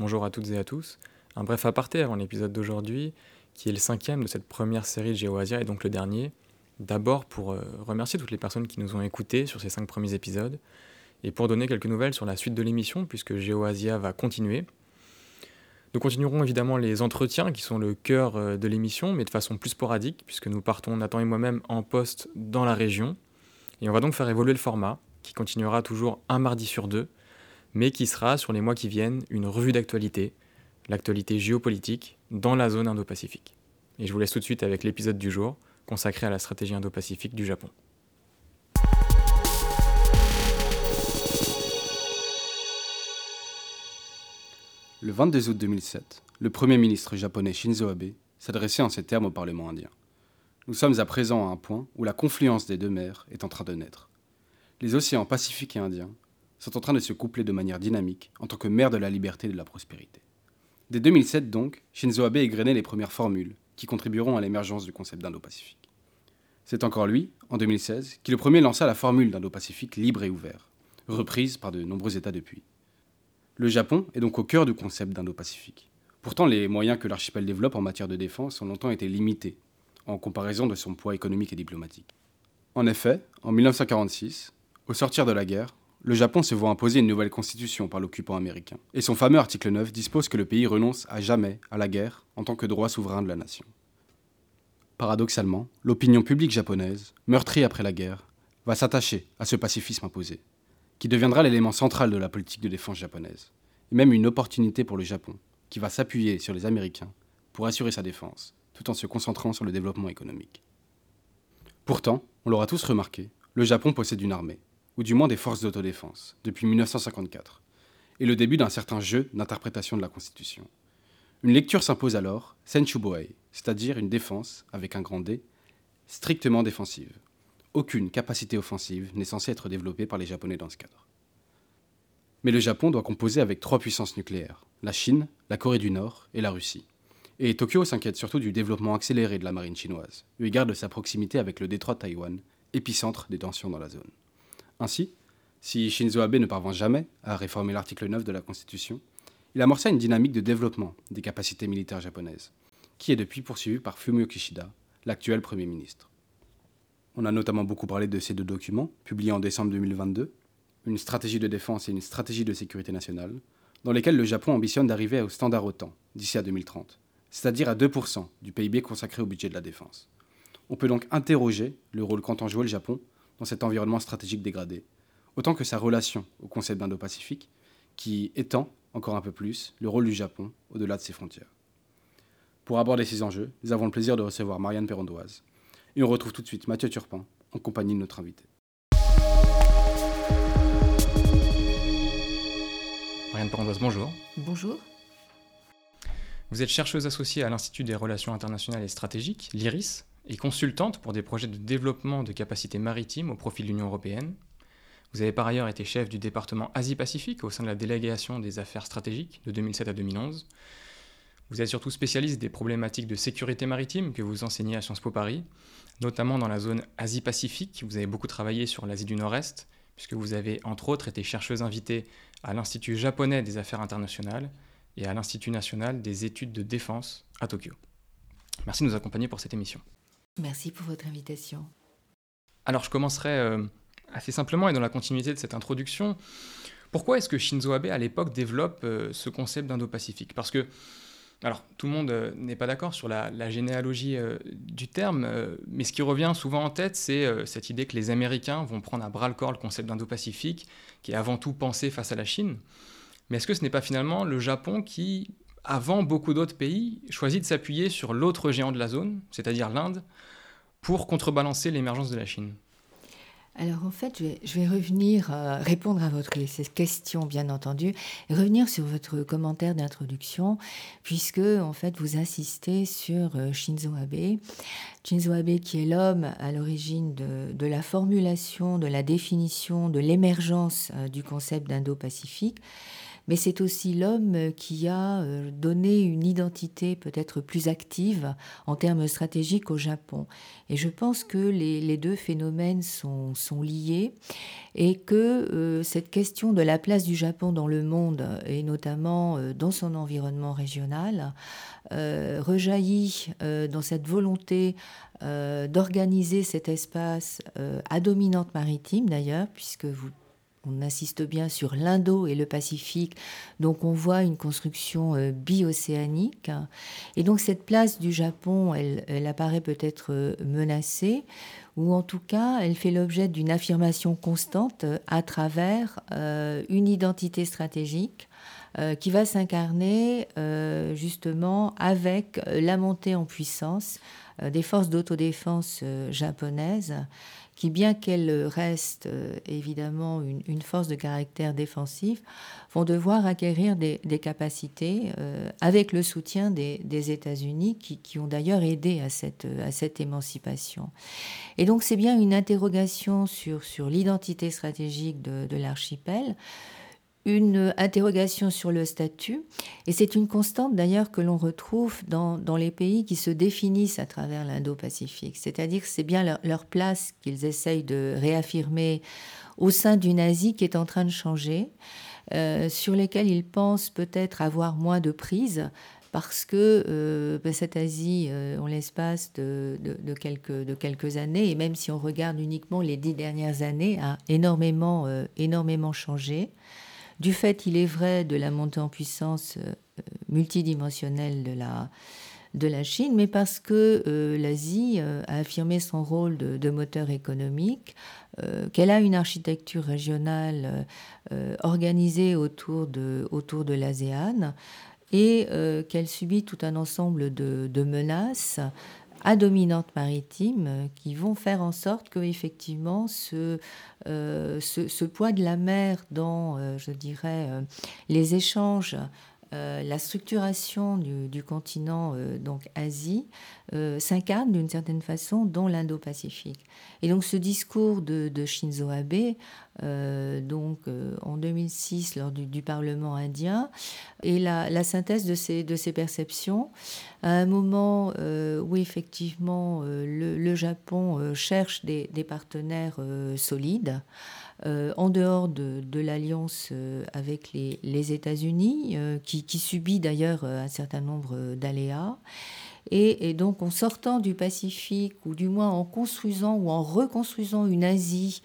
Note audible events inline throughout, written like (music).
Bonjour à toutes et à tous. Un bref aparté avant l'épisode d'aujourd'hui, qui est le cinquième de cette première série de GeoAsia et donc le dernier. D'abord pour euh, remercier toutes les personnes qui nous ont écoutés sur ces cinq premiers épisodes et pour donner quelques nouvelles sur la suite de l'émission puisque GeoAsia va continuer. Nous continuerons évidemment les entretiens qui sont le cœur euh, de l'émission mais de façon plus sporadique puisque nous partons Nathan et moi-même en poste dans la région et on va donc faire évoluer le format qui continuera toujours un mardi sur deux mais qui sera sur les mois qui viennent une revue d'actualité, l'actualité géopolitique dans la zone Indo-Pacifique. Et je vous laisse tout de suite avec l'épisode du jour consacré à la stratégie Indo-Pacifique du Japon. Le 22 août 2007, le Premier ministre japonais Shinzo Abe s'adressait en ces termes au Parlement indien. Nous sommes à présent à un point où la confluence des deux mers est en train de naître. Les océans Pacifique et Indien sont en train de se coupler de manière dynamique en tant que mer de la liberté et de la prospérité. Dès 2007 donc, Shinzo Abe égrenait les premières formules qui contribueront à l'émergence du concept d'Indo-Pacifique. C'est encore lui, en 2016, qui le premier lança la formule d'Indo-Pacifique libre et ouvert, reprise par de nombreux États depuis. Le Japon est donc au cœur du concept d'Indo-Pacifique. Pourtant, les moyens que l'archipel développe en matière de défense ont longtemps été limités, en comparaison de son poids économique et diplomatique. En effet, en 1946, au sortir de la guerre, le Japon se voit imposer une nouvelle constitution par l'occupant américain. Et son fameux article 9 dispose que le pays renonce à jamais à la guerre en tant que droit souverain de la nation. Paradoxalement, l'opinion publique japonaise, meurtrie après la guerre, va s'attacher à ce pacifisme imposé, qui deviendra l'élément central de la politique de défense japonaise, et même une opportunité pour le Japon, qui va s'appuyer sur les Américains pour assurer sa défense, tout en se concentrant sur le développement économique. Pourtant, on l'aura tous remarqué, le Japon possède une armée, ou du moins des forces d'autodéfense, depuis 1954, et le début d'un certain jeu d'interprétation de la Constitution. Une lecture s'impose alors, Senchuboei, c'est-à-dire une défense, avec un grand D, strictement défensive. Aucune capacité offensive n'est censée être développée par les Japonais dans ce cadre. Mais le Japon doit composer avec trois puissances nucléaires, la Chine, la Corée du Nord et la Russie. Et Tokyo s'inquiète surtout du développement accéléré de la marine chinoise, eu égard de sa proximité avec le détroit de Taïwan, épicentre des tensions dans la zone. Ainsi, si Shinzo Abe ne parvient jamais à réformer l'article 9 de la Constitution, il amorça une dynamique de développement des capacités militaires japonaises, qui est depuis poursuivie par Fumio Kishida, l'actuel Premier ministre. On a notamment beaucoup parlé de ces deux documents, publiés en décembre 2022, une stratégie de défense et une stratégie de sécurité nationale, dans lesquels le Japon ambitionne d'arriver au standard OTAN d'ici à 2030, c'est-à-dire à 2% du PIB consacré au budget de la défense. On peut donc interroger le rôle qu'entend jouer le Japon dans cet environnement stratégique dégradé, autant que sa relation au concept d'Indo-Pacifique, qui étend encore un peu plus le rôle du Japon au-delà de ses frontières. Pour aborder ces enjeux, nous avons le plaisir de recevoir Marianne Perrondoise. Et on retrouve tout de suite Mathieu Turpin en compagnie de notre invité. Marianne Perrondoise, bonjour. Bonjour. Vous êtes chercheuse associée à l'Institut des relations internationales et stratégiques, l'IRIS, et consultante pour des projets de développement de capacités maritimes au profit de l'Union européenne. Vous avez par ailleurs été chef du département Asie-Pacifique au sein de la délégation des affaires stratégiques de 2007 à 2011. Vous êtes surtout spécialiste des problématiques de sécurité maritime que vous enseignez à Sciences Po Paris, notamment dans la zone Asie-Pacifique. Vous avez beaucoup travaillé sur l'Asie du Nord-Est, puisque vous avez entre autres été chercheuse invitée à l'Institut japonais des affaires internationales et à l'Institut national des études de défense à Tokyo. Merci de nous accompagner pour cette émission. Merci pour votre invitation. Alors je commencerai euh, assez simplement et dans la continuité de cette introduction. Pourquoi est-ce que Shinzo Abe à l'époque développe euh, ce concept d'Indo-Pacifique? Parce que, alors tout le monde euh, n'est pas d'accord sur la, généalogie du terme, mais ce qui revient souvent en tête, c'est cette idée que les Américains vont prendre à bras le corps le concept d'Indo-Pacifique, qui est avant tout pensé face à la Chine. Mais est-ce que ce n'est pas finalement le Japon qui, avant beaucoup d'autres pays, choisit de s'appuyer sur l'autre géant de la zone, c'est-à-dire l'Inde, pour contrebalancer l'émergence de la Chine alors en fait, je vais, revenir, euh, répondre à votre question bien entendu, et revenir sur votre commentaire d'introduction, puisque en fait vous insistez sur euh, Shinzo Abe. Shinzo Abe qui est l'homme à l'origine de, la formulation, de la définition, de l'émergence euh, du concept d'Indo-Pacifique. Mais c'est aussi l'homme qui a euh, donné une identité peut-être plus active en termes stratégiques au Japon. Et je pense que les, deux phénomènes sont, liés et que euh, cette question de la place du Japon dans le monde, et notamment euh, dans son environnement régional, rejaillit dans cette volonté d'organiser cet espace à dominante maritime d'ailleurs, puisque vous on insiste bien sur l'Indo et le Pacifique, donc on voit une construction euh, biocéanique. Et donc cette place du Japon, elle, apparaît peut-être euh, menacée, ou en tout cas, elle fait l'objet d'une affirmation constante euh, à travers une identité stratégique qui va s'incarner justement avec la montée en puissance des forces d'autodéfense japonaises qui, bien qu'elles restent euh, évidemment une, force de caractère défensif, vont devoir acquérir des, capacités euh, avec le soutien des, États-Unis, qui, ont d'ailleurs aidé à cette, émancipation. Et donc c'est bien une interrogation sur, l'identité stratégique de l'archipel une interrogation sur le statut, et c'est une constante d'ailleurs que l'on retrouve dans, dans, les pays qui se définissent à travers l'Indo-Pacifique, c'est-à-dire que c'est bien leur, place qu'ils essayent de réaffirmer au sein d'une Asie qui est en train de changer, euh, sur lesquels ils pensent peut-être avoir moins de prise, parce que euh, ben, cette Asie, euh, en l'espace de, de, quelques, de quelques années, et même si on regarde uniquement les dix dernières années, a énormément, énormément changé du fait, il est vrai, de la montée en puissance euh, multidimensionnelle de la, de la Chine, mais parce que euh, l'Asie euh, a affirmé son rôle de, moteur économique, qu'elle a une architecture régionale organisée autour de, autour de l'ASEAN et qu'elle subit tout un ensemble de, de menaces à dominante maritime euh, qui vont faire en sorte que effectivement ce, euh, poids de la mer dans, euh, je dirais, les échanges la structuration du, continent, donc Asie, s'incarne d'une certaine façon dans l'Indo-Pacifique. Et donc ce discours de, Shinzo Abe, donc en 2006 lors du, Parlement indien, est la, synthèse de ces, perceptions à un moment où effectivement le, Japon cherche des, partenaires solides. Euh, en dehors de, l'alliance euh, avec les, États-Unis, euh, qui, subit d'ailleurs un certain nombre d'aléas. Et, donc en sortant du Pacifique, ou du moins en construisant ou en reconstruisant une Asie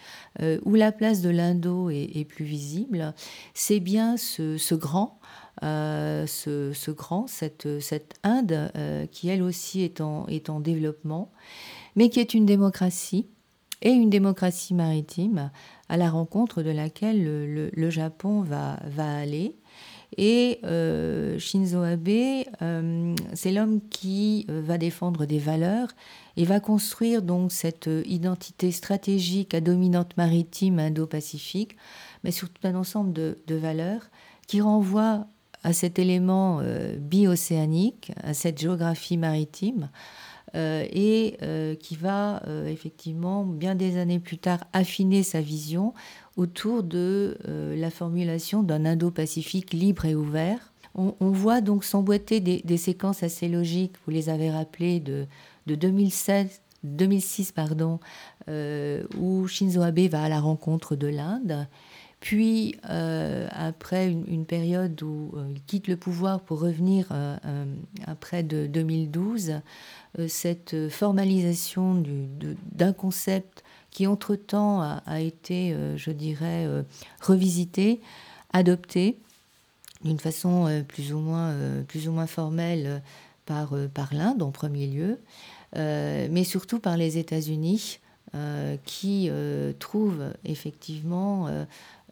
où la place de l'Indo est, plus visible, c'est bien ce, grand, ce, grand, cette, Inde qui elle aussi est en, développement, mais qui est une démocratie et une démocratie maritime à la rencontre de laquelle le, Japon va, aller. Et euh, Shinzo Abe, euh, c'est l'homme qui euh, va défendre des valeurs et va construire donc cette identité stratégique à dominante maritime indo-pacifique, mais sur tout un ensemble de, valeurs qui renvoient à cet élément biocéanique, à cette géographie maritime, euh, et euh, qui va euh, effectivement, bien des années plus tard, affiner sa vision autour de la formulation d'un Indo-Pacifique libre et ouvert. On, voit donc s'emboîter des, séquences assez logiques, vous les avez rappelées, de, de 2016, 2006, pardon, où Shinzo Abe va à la rencontre de l'Inde. Puis, après une, période où il quitte le pouvoir pour revenir après de 2012, euh, cette formalisation d'un concept qui entre-temps a, été, euh, je dirais, euh, revisité, adopté d'une façon plus, ou moins, plus ou moins formelle par l'Inde en premier lieu, mais surtout par les États-Unis qui trouvent effectivement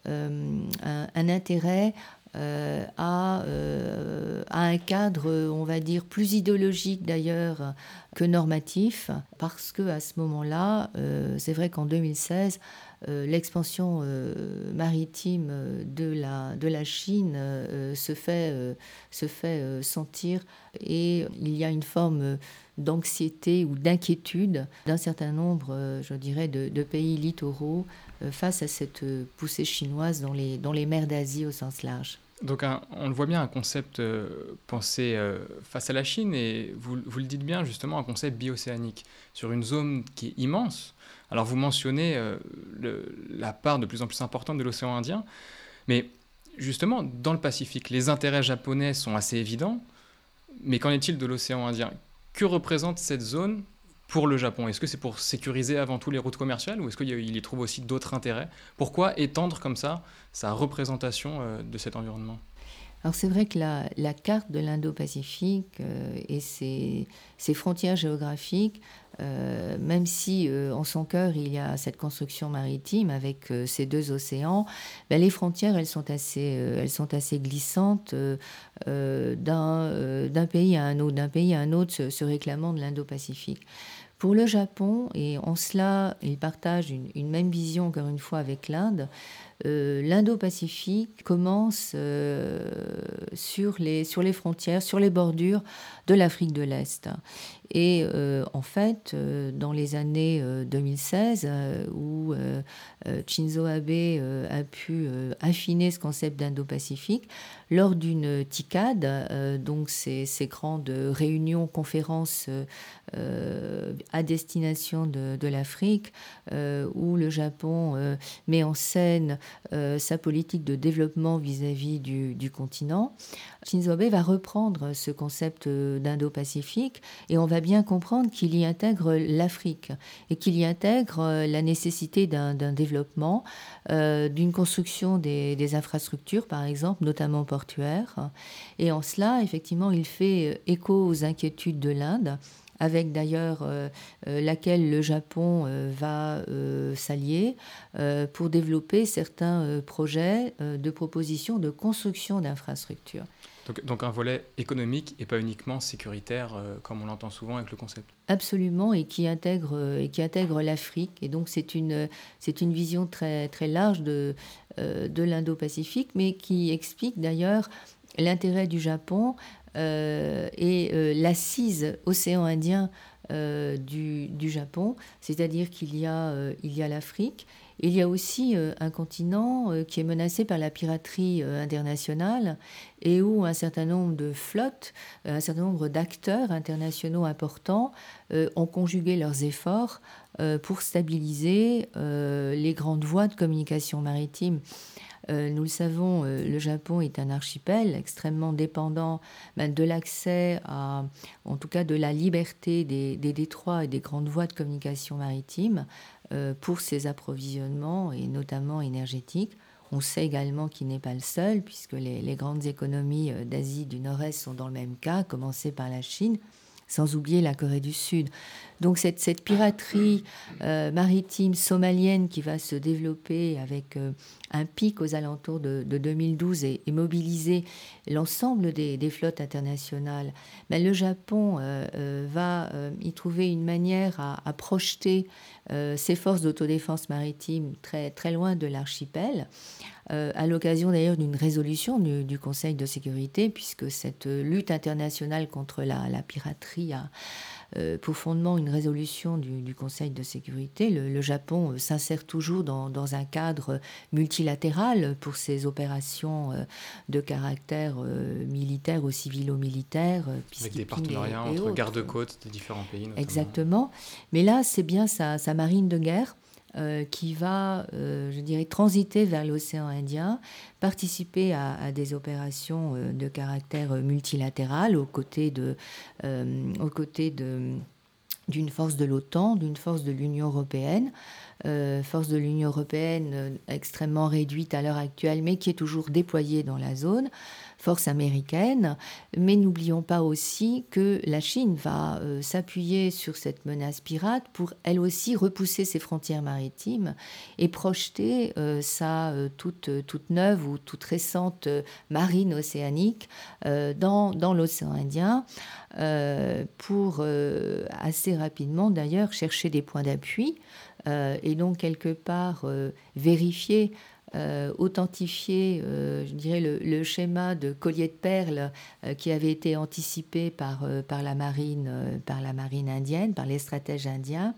un, intérêt euh, euh, à, un cadre, on va dire, plus idéologique d'ailleurs que normatif, parce que à ce moment-là, euh, c'est vrai qu'en 2016, l'expansion maritime de la, Chine se fait, se fait sentir et il y a une forme d'anxiété ou d'inquiétude d'un certain nombre, je dirais, de, de pays littoraux face à cette poussée chinoise dans les, dans les mers d'Asie au sens large. Donc on le voit bien, un concept pensé face à la Chine, et vous, vous, le dites bien justement, un concept biocéanique, sur une zone qui est immense. Alors vous mentionnez la part de plus en plus importante de l'océan Indien, mais justement, dans le Pacifique, les intérêts japonais sont assez évidents, mais qu'en est-il de l'océan Indien? Que représente cette zone pour le Japon? Est-ce que c'est pour sécuriser avant tout les routes commerciales ou est-ce qu'il y, trouve aussi d'autres intérêts? Pourquoi étendre comme ça sa représentation euh, de cet environnement? Alors c'est vrai que la, carte de l'Indo-Pacifique euh, et ses, frontières géographiques, euh, même si en son cœur il y a cette construction maritime avec ces deux océans, ben, les frontières elles sont assez, elles sont assez glissantes d'un pays à un autre, d'un pays à un autre se réclamant de l'Indo-Pacifique. Pour le Japon, et en cela, il partage une, même vision, encore une fois, avec l'Inde, euh, l'Indo-Pacifique commence euh, sur, les, frontières, sur les bordures de l'Afrique de l'Est. Et euh, en fait, dans les années 2016, où Shinzo Abe a pu affiner ce concept d'Indo-Pacifique, lors d'une TICAD, donc ces, grandes réunions, conférences à destination de, de l'Afrique, où le Japon met en scène euh, sa politique de développement vis-à-vis du, continent. Shinzo Abe va reprendre ce concept euh, d'Indo-Pacifique et on va bien comprendre qu'il y intègre l'Afrique et qu'il y intègre euh, la nécessité d'un développement, d'une construction des, des, infrastructures, par exemple, notamment portuaires. Et en cela, effectivement, il fait écho aux inquiétudes de l'Inde avec d'ailleurs euh, euh, laquelle le Japon euh, va s'allier pour développer certains projets de proposition de construction d'infrastructures. Donc, donc, un volet économique et pas uniquement sécuritaire, comme on l'entend souvent avec le concept. Absolument, et qui intègre, et qui intègre l'Afrique. Et donc c'est une, c'est une vision très, très large de, de l'Indo-Pacifique, mais qui explique d'ailleurs l'intérêt du Japon et euh, l'assise océan Indien euh, du, Japon, c'est-à-dire qu'il y a, y a l'Afrique. Il y a aussi un continent qui est menacé par la piraterie internationale et où un certain nombre de flottes, un certain nombre d'acteurs internationaux importants ont conjugué leurs efforts pour stabiliser les grandes voies de communication maritime euh, nous le savons, euh, le Japon est un archipel extrêmement dépendant ben, de l'accès à, en tout cas de la liberté des, détroits et des grandes voies de communication maritime euh, pour ses approvisionnements et notamment énergétiques. On sait également qu'il n'est pas le seul, puisque les, grandes économies d'Asie du Nord-Est sont dans le même cas, à commencer par la Chine sans oublier la Corée du Sud. Donc cette, piraterie euh, maritime somalienne qui va se développer avec euh, un pic aux alentours de, 2012 et, mobiliser l'ensemble des, flottes internationales, le Japon euh, va y trouver une manière à, projeter ses forces d'autodéfense maritime très, très loin de l'archipel. à l'occasion d'ailleurs d'une résolution du, Conseil de sécurité, puisque cette lutte internationale contre la piraterie a, euh, pour fondement une résolution du, Conseil de sécurité. Le, Japon euh, s'insère toujours dans, un cadre multilatéral pour ses opérations euh, de caractère militaire ou civilo-militaire. Avec des partenariats entre gardes-côtes des différents pays. Exactement. Mais là, c'est bien sa marine de guerre euh, qui va, euh, je dirais, transiter vers l'océan Indien, participer à, des opérations euh, de caractère multilatéral aux côtés de, de d'une force de l'OTAN, d'une force de l'Union européenne, force de l'Union européenne extrêmement réduite à l'heure actuelle, mais qui est toujours déployée dans la zone, force américaine. Mais n'oublions pas aussi que la Chine va euh, s'appuyer sur cette menace pirate pour elle aussi repousser ses frontières maritimes et projeter euh, sa euh, toute, toute neuve ou toute récente marine océanique dans, dans l'océan Indien pour assez rapidement d'ailleurs chercher des points d'appui et donc quelque part vérifier euh, authentifier, euh, je dirais, le, schéma de collier de perles euh, qui avait été anticipé par, par, la marine, par la marine indienne, par les stratèges indiens.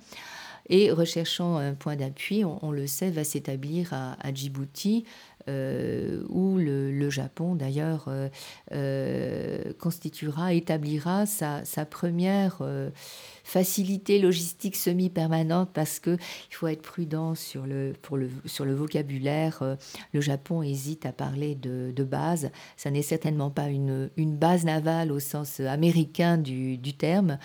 Et recherchant un point d'appui, on, le sait, va s'établir à, Djibouti où le, Japon d'ailleurs constituera, établira sa, sa première facilité logistique semi-permanente parce qu'il faut être prudent sur le, pour le, sur le vocabulaire. Euh, le Japon hésite à parler de, de base. Ça n'est certainement pas une, une, base navale au sens américain du, du terme.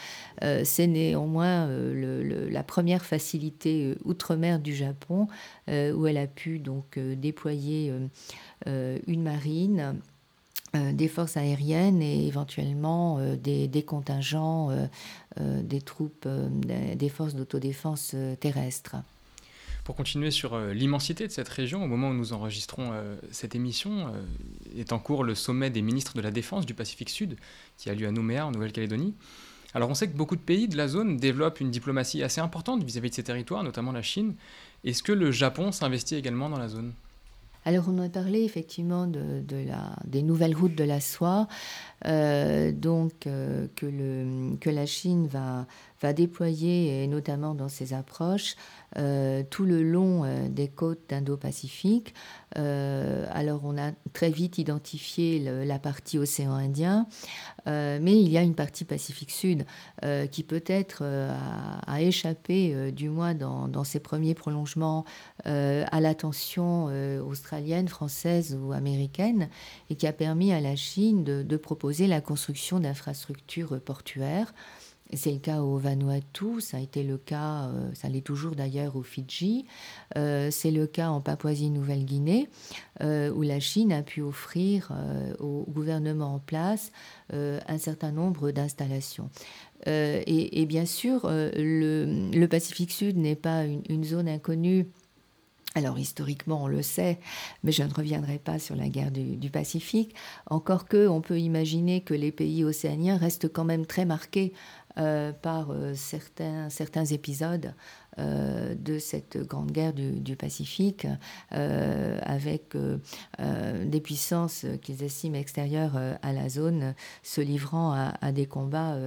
Euh, c'est néanmoins euh, le, la première facilité outre-mer du Japon où elle a pu donc déployer une marine des forces aériennes et éventuellement euh, des, contingents euh, des troupes des forces d'autodéfense terrestre. Pour continuer sur l'immensité de cette région, au moment où nous enregistrons cette émission, est en cours le sommet des ministres de la Défense du Pacifique Sud, qui a lieu à Nouméa, en Nouvelle-Calédonie. Alors on sait que beaucoup de pays de la zone développent une diplomatie assez importante vis-à-vis -vis de ces territoires, notamment la Chine. Est-ce que le Japon s'investit également dans la zone? Alors on a parlé effectivement de, la, des nouvelles routes de la soie, euh, donc euh, que, le, que la Chine va, va déployer, et notamment dans ses approches, euh, tout le long des côtes d'Indo-Pacifique. alors on a très vite identifié la partie océan Indien, mais il y a une partie Pacifique Sud qui peut-être a, échappé, du moins dans, ses premiers prolongements, à l'attention australienne, française ou américaine, et qui a permis à la Chine de proposer la construction d'infrastructures portuaires. C'est le cas au Vanuatu, ça a été le cas, euh, ça l'est toujours d'ailleurs au Fidji, euh, c'est le cas en Papouasie-Nouvelle-Guinée, euh, où la Chine a pu offrir au gouvernement en place un certain nombre d'installations. Et, bien sûr, le, Pacifique Sud n'est pas une zone inconnue alors historiquement, on le sait, mais je ne reviendrai pas sur la guerre du, Pacifique. Encore que, on peut imaginer que les pays océaniens restent quand même très marqués euh, par euh, certains, épisodes euh, de cette grande guerre du, Pacifique, avec des puissances qu'ils estiment extérieures à la zone, se livrant à, à des combats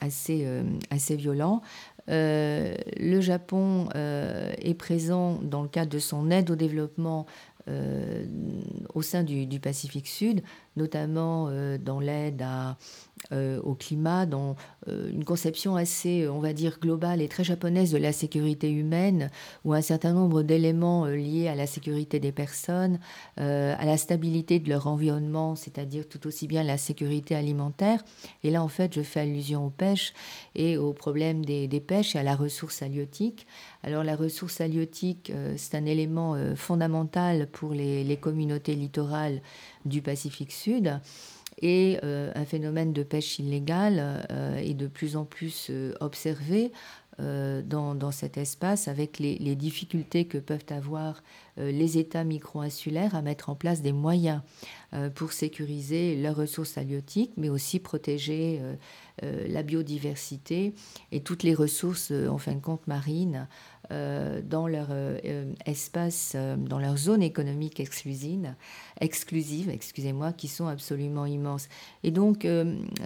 assez, violents. Le Japon est présent dans le cadre de son aide au développement au sein du, Pacifique Sud, notamment dans l'aide au climat, dans une conception assez, on va dire, globale et très japonaise de la sécurité humaine, où un certain nombre d'éléments liés à la sécurité des personnes, à la stabilité de leur environnement, c'est-à-dire tout aussi bien la sécurité alimentaire. Et là, en fait, je fais allusion aux pêches et au problème des, des pêches et à la ressource halieutique. Alors la ressource halieutique, euh, c'est un élément euh, fondamental pour les, communautés littorales du Pacifique Sud. Et euh, un phénomène de pêche illégale est de plus en plus observé dans, cet espace avec les, les, difficultés que peuvent avoir les États micro-insulaires à mettre en place des moyens pour sécuriser leurs ressources halieutiques, mais aussi protéger la biodiversité et toutes les ressources, en fin de compte, marines euh, dans leur euh, euh, espace, dans leur zone économique exclusive, exclusive excusez-moi, qui sont absolument immenses. Et donc,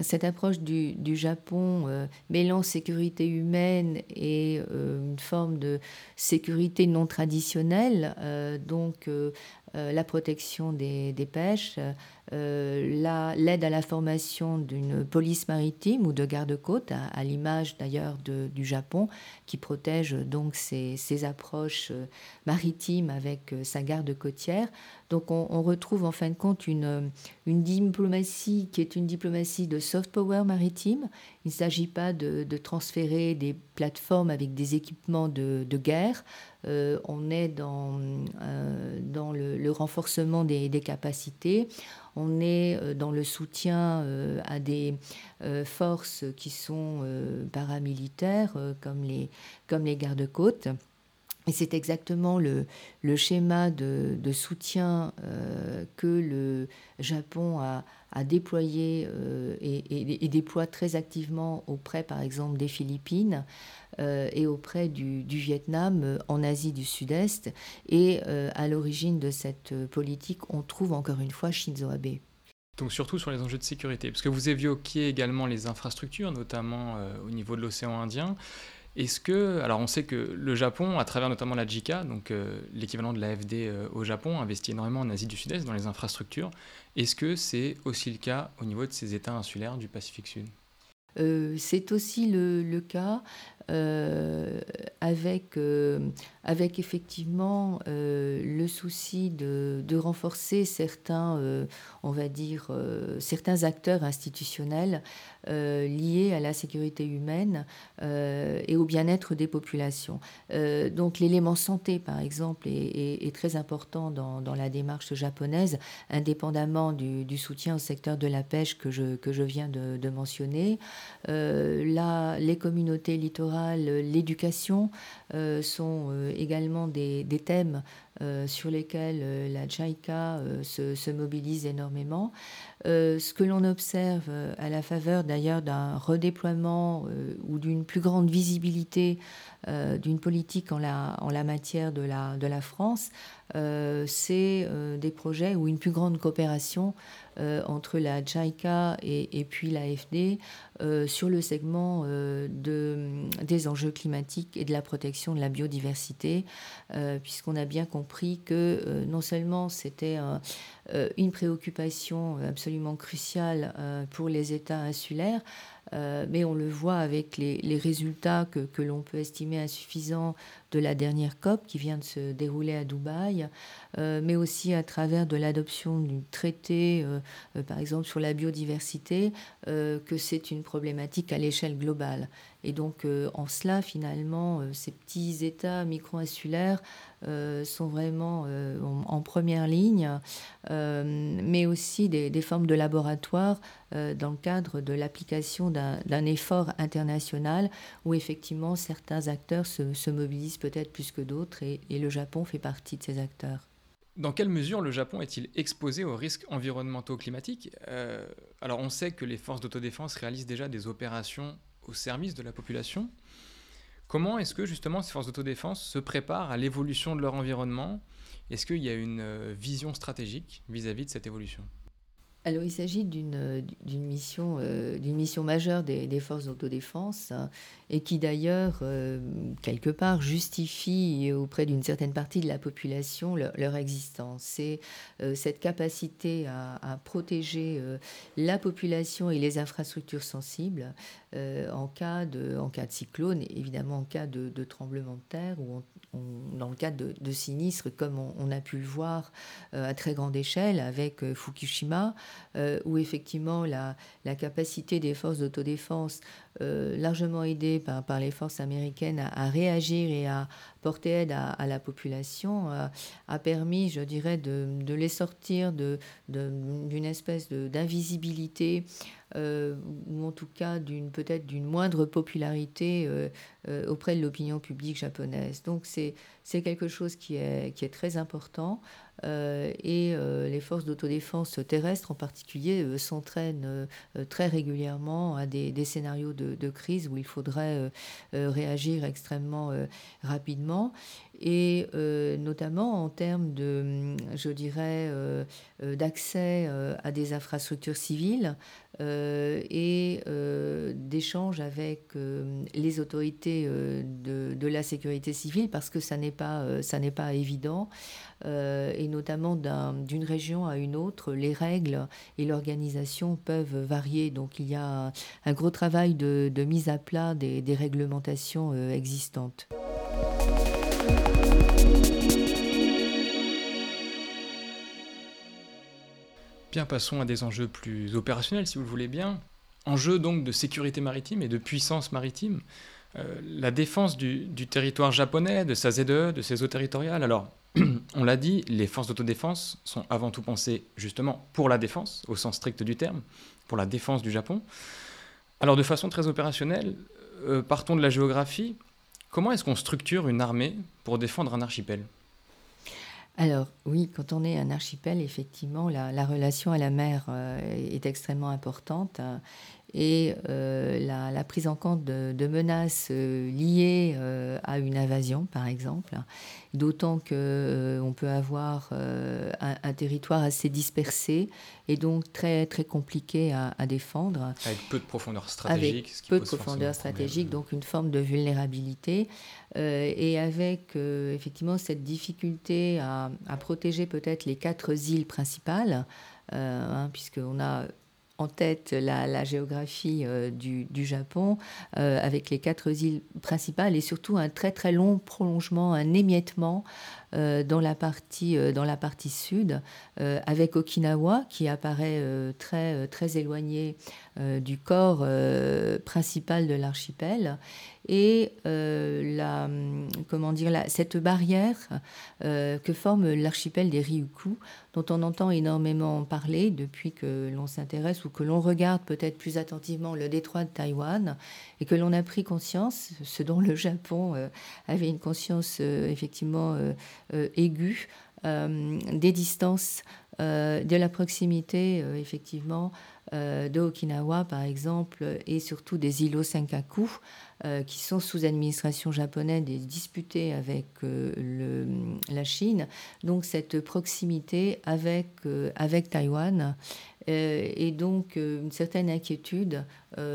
cette approche du, du Japon mêlant sécurité humaine et une forme de sécurité non traditionnelle, donc la protection des, des pêches, euh, l'aide à la formation d'une police maritime ou de garde-côte, à, l'image d'ailleurs du Japon, qui protège donc ses, approches euh, maritimes avec euh, sa garde côtière. Donc on, retrouve en fin de compte une, une, diplomatie qui est une diplomatie de soft power maritime. Il ne s'agit pas de, transférer des plateformes avec des équipements de, guerre. On est dans, dans le, renforcement des, capacités on est euh, dans le soutien euh, à des euh, forces qui sont paramilitaires, comme les, comme les gardes-côtes. Et c'est exactement le, schéma de, soutien que le Japon a, déployé et, et, déploie très activement auprès, par exemple, des Philippines, euh, et auprès du, Vietnam euh, en Asie du Sud-Est. Et euh, à l'origine de cette politique, on trouve encore une fois Shinzo Abe. Donc surtout sur les enjeux de sécurité, parce que vous évoquiez également les infrastructures, notamment au niveau de l'océan Indien. Est-ce que, alors on sait que le Japon, à travers notamment la JICA, donc euh, l'équivalent de l'AFD euh, au Japon, investit énormément en Asie du Sud-Est dans les infrastructures. Est-ce que c'est aussi le cas au niveau de ces États insulaires du Pacifique Sud? Euh, c'est aussi le, cas avec, avec effectivement le souci de, de renforcer certains, on va dire, certains acteurs institutionnels euh, liées à la sécurité humaine euh, et au bien-être des populations. Euh, donc l'élément santé, par exemple, est, très important dans, dans, la démarche japonaise, indépendamment du, soutien au secteur de la pêche que je, que je viens de mentionner. là, les communautés littorales, l'éducation sont également des, thèmes sur lesquels la JICA se, se, mobilise énormément. ce que l'on observe à la faveur d'ailleurs d'un redéploiement euh, ou d'une plus grande visibilité euh, d'une politique en la, matière de la, France, euh, c'est des projets ou une plus grande coopération entre la JICA et, puis l'AFD sur le segment de, des enjeux climatiques et de la protection de la biodiversité, puisqu'on a bien compris que non seulement c'était une préoccupation absolument cruciale pour les États insulaires, euh, mais on le voit avec les, résultats que l'on peut estimer insuffisants de la dernière COP qui vient de se dérouler à Dubaï, euh, mais aussi à travers de l'adoption du traité, euh, par exemple sur la biodiversité, que c'est une problématique à l'échelle globale. Et donc, en cela, finalement, ces petits États micro-insulaires sont vraiment en, première ligne, mais aussi des, des, formes de laboratoire dans le cadre de l'application d'un effort international où effectivement certains acteurs se, se mobilisent peut-être plus que d'autres, et, le Japon fait partie de ces acteurs. Dans quelle mesure le Japon est-il exposé aux risques environnementaux climatiques euh, Alors on sait que les forces d'autodéfense réalisent déjà des opérations au service de la population. Comment est-ce que justement ces forces d'autodéfense se préparent à l'évolution de leur environnement? Est-ce qu'il y a une euh, vision stratégique vis à -vis de cette évolution? Alors, il s'agit d'une euh, mission, euh, mission majeure des, forces d'autodéfense hein, et qui d'ailleurs, euh, quelque part, justifie auprès d'une certaine partie de la population leur, existence. C'est cette capacité à, protéger la population et les infrastructures sensibles en, cas de, en cas de cyclone, évidemment en cas de, tremblement de terre ou dans le cadre de, sinistres comme on, a pu le voir à très grande échelle avec Fukushima. Euh, où effectivement la, capacité des forces d'autodéfense, euh, largement aidée par, les forces américaines à, réagir et à porter aide à, la population, a permis, je dirais, de, les sortir d'une espèce d'invisibilité. Euh, ou en tout cas d'une peut-être d'une moindre popularité auprès de l'opinion publique japonaise. Donc c'est quelque chose qui est, qui est très important. Euh, et euh, les forces d'autodéfense terrestres en particulier euh, s'entraînent très régulièrement à des, scénarios de, crise où il faudrait réagir extrêmement rapidement et notamment en termes de, je dirais, d'accès à des infrastructures civiles et d'échanges avec les autorités de, de, la sécurité civile parce que ça n'est pas, ça n'est pas évident. Euh, et notamment d'une région à une autre, les règles et l'organisation peuvent varier. Donc il y a un gros travail de, mise à plat des, réglementations euh, existantes. Passons à des enjeux plus opérationnels, si vous le voulez bien. Enjeux donc de sécurité maritime et de puissance maritime. Euh, la défense du, territoire japonais, de sa ZE, de ses eaux territoriales. Alors, (clears throat) on l'a dit, les forces d'autodéfense sont avant tout pensées justement pour la défense, au sens strict du terme, pour la défense du Japon. Alors de façon très opérationnelle, euh, partons de la géographie, comment est-ce qu'on structure une armée pour défendre un archipel? Alors oui, quand on est un archipel, effectivement, la, relation à la mer euh, est extrêmement importante. Et la, prise en compte de, menaces liées à une invasion, par exemple. D'autant qu'on peut avoir un, territoire assez dispersé et donc très, très compliqué à, défendre. Avec peu de profondeur stratégique. Avec peu de profondeur stratégique, donc une forme de vulnérabilité. Euh, et avec euh, effectivement cette difficulté à, protéger peut-être les quatre îles principales, euh, hein, puisqu'on a en tête la, géographie du, du, Japon, avec les quatre îles principales et surtout un très très long prolongement, un émiettement euh, dans, la partie, euh, dans la partie sud, euh, avec Okinawa qui apparaît très, très éloigné du corps principal de l'archipel. Et la, comment dire, la, cette barrière que forme l'archipel des Ryukyu, dont on entend énormément parler depuis que l'on s'intéresse ou que l'on regarde peut-être plus attentivement le détroit de Taïwan et que l'on a pris conscience, ce dont le Japon avait une conscience effectivement euh, aiguë euh, des distances, euh, de la proximité, effectivement, de Okinawa, par exemple, et surtout des îlots Senkaku, qui sont sous administration japonaise et disputés avec la Chine. Donc cette proximité avec, avec Taïwan et donc une certaine inquiétude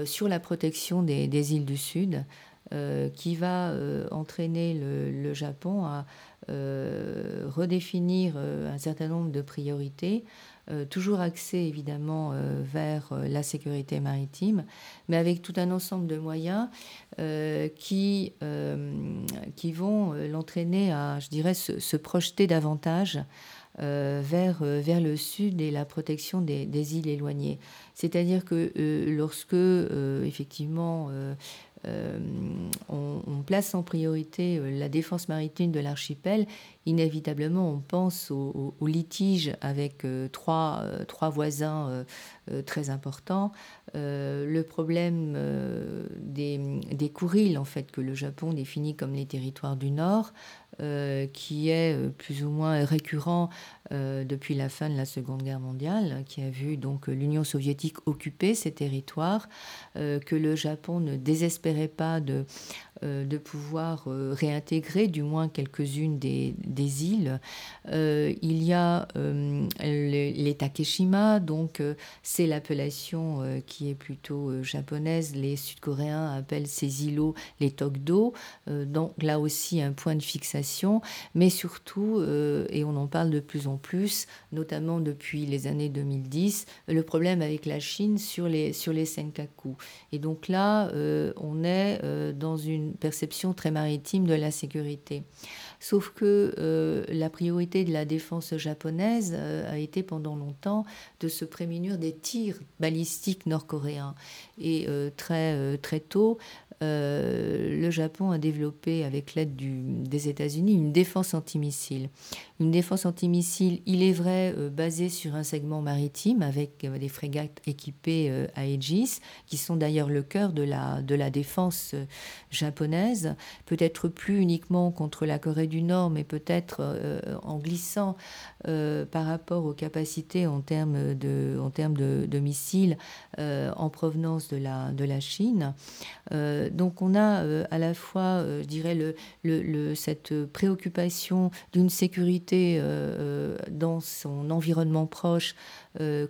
sur la protection des, îles du Sud. qui va entraîner le, Japon à, euh, redéfinir euh, un certain nombre de priorités, euh, toujours axées évidemment vers la sécurité maritime, mais avec tout un ensemble de moyens qui, qui vont l'entraîner à, je dirais, se, projeter davantage vers, vers le sud et la protection des, des îles éloignées. C'est-à-dire que lorsque, effectivement, euh, on, place en priorité euh, la défense maritime de l'archipel, inévitablement on pense au, litige avec euh, trois, trois, voisins très importants. le problème des, des en fait, que le Japon définit comme les territoires du Nord, qui est plus ou moins récurrent depuis la fin de la Seconde Guerre mondiale, qui a vu donc l'Union soviétique occuper ces territoires, que le Japon ne désespérait pas de, euh, de pouvoir euh, réintégrer du moins quelques-unes des, des, îles. Euh, il y a les, les, Takeshima, donc c'est l'appellation qui est plutôt japonaise. Les Sud-Coréens appellent ces îlots les Tokdo, donc là aussi un point de fixation, mais surtout, et on en parle de plus en plus, notamment depuis les années 2010, le problème avec la Chine sur les, sur les Senkaku. Et donc là, on est dans une perception très maritime de la sécurité. Sauf que euh, la priorité de la défense japonaise euh, a été pendant longtemps de se prémunir des tirs balistiques nord-coréens. Et euh, très, très tôt, le Japon a développé, avec l'aide des États-Unis, une défense antimissile. Une défense antimissile, il est vrai, basée sur un segment maritime avec des frégates équipées à Aegis, qui sont d'ailleurs le cœur de la, de la défense japonaise, peut-être plus uniquement contre la Corée du Nord, mais peut-être euh, en glissant euh, par rapport aux capacités en termes de, en termes de, missiles euh, en provenance de la, de la Chine. donc on a à la fois, je dirais, cette préoccupation d'une sécurité dans son environnement proche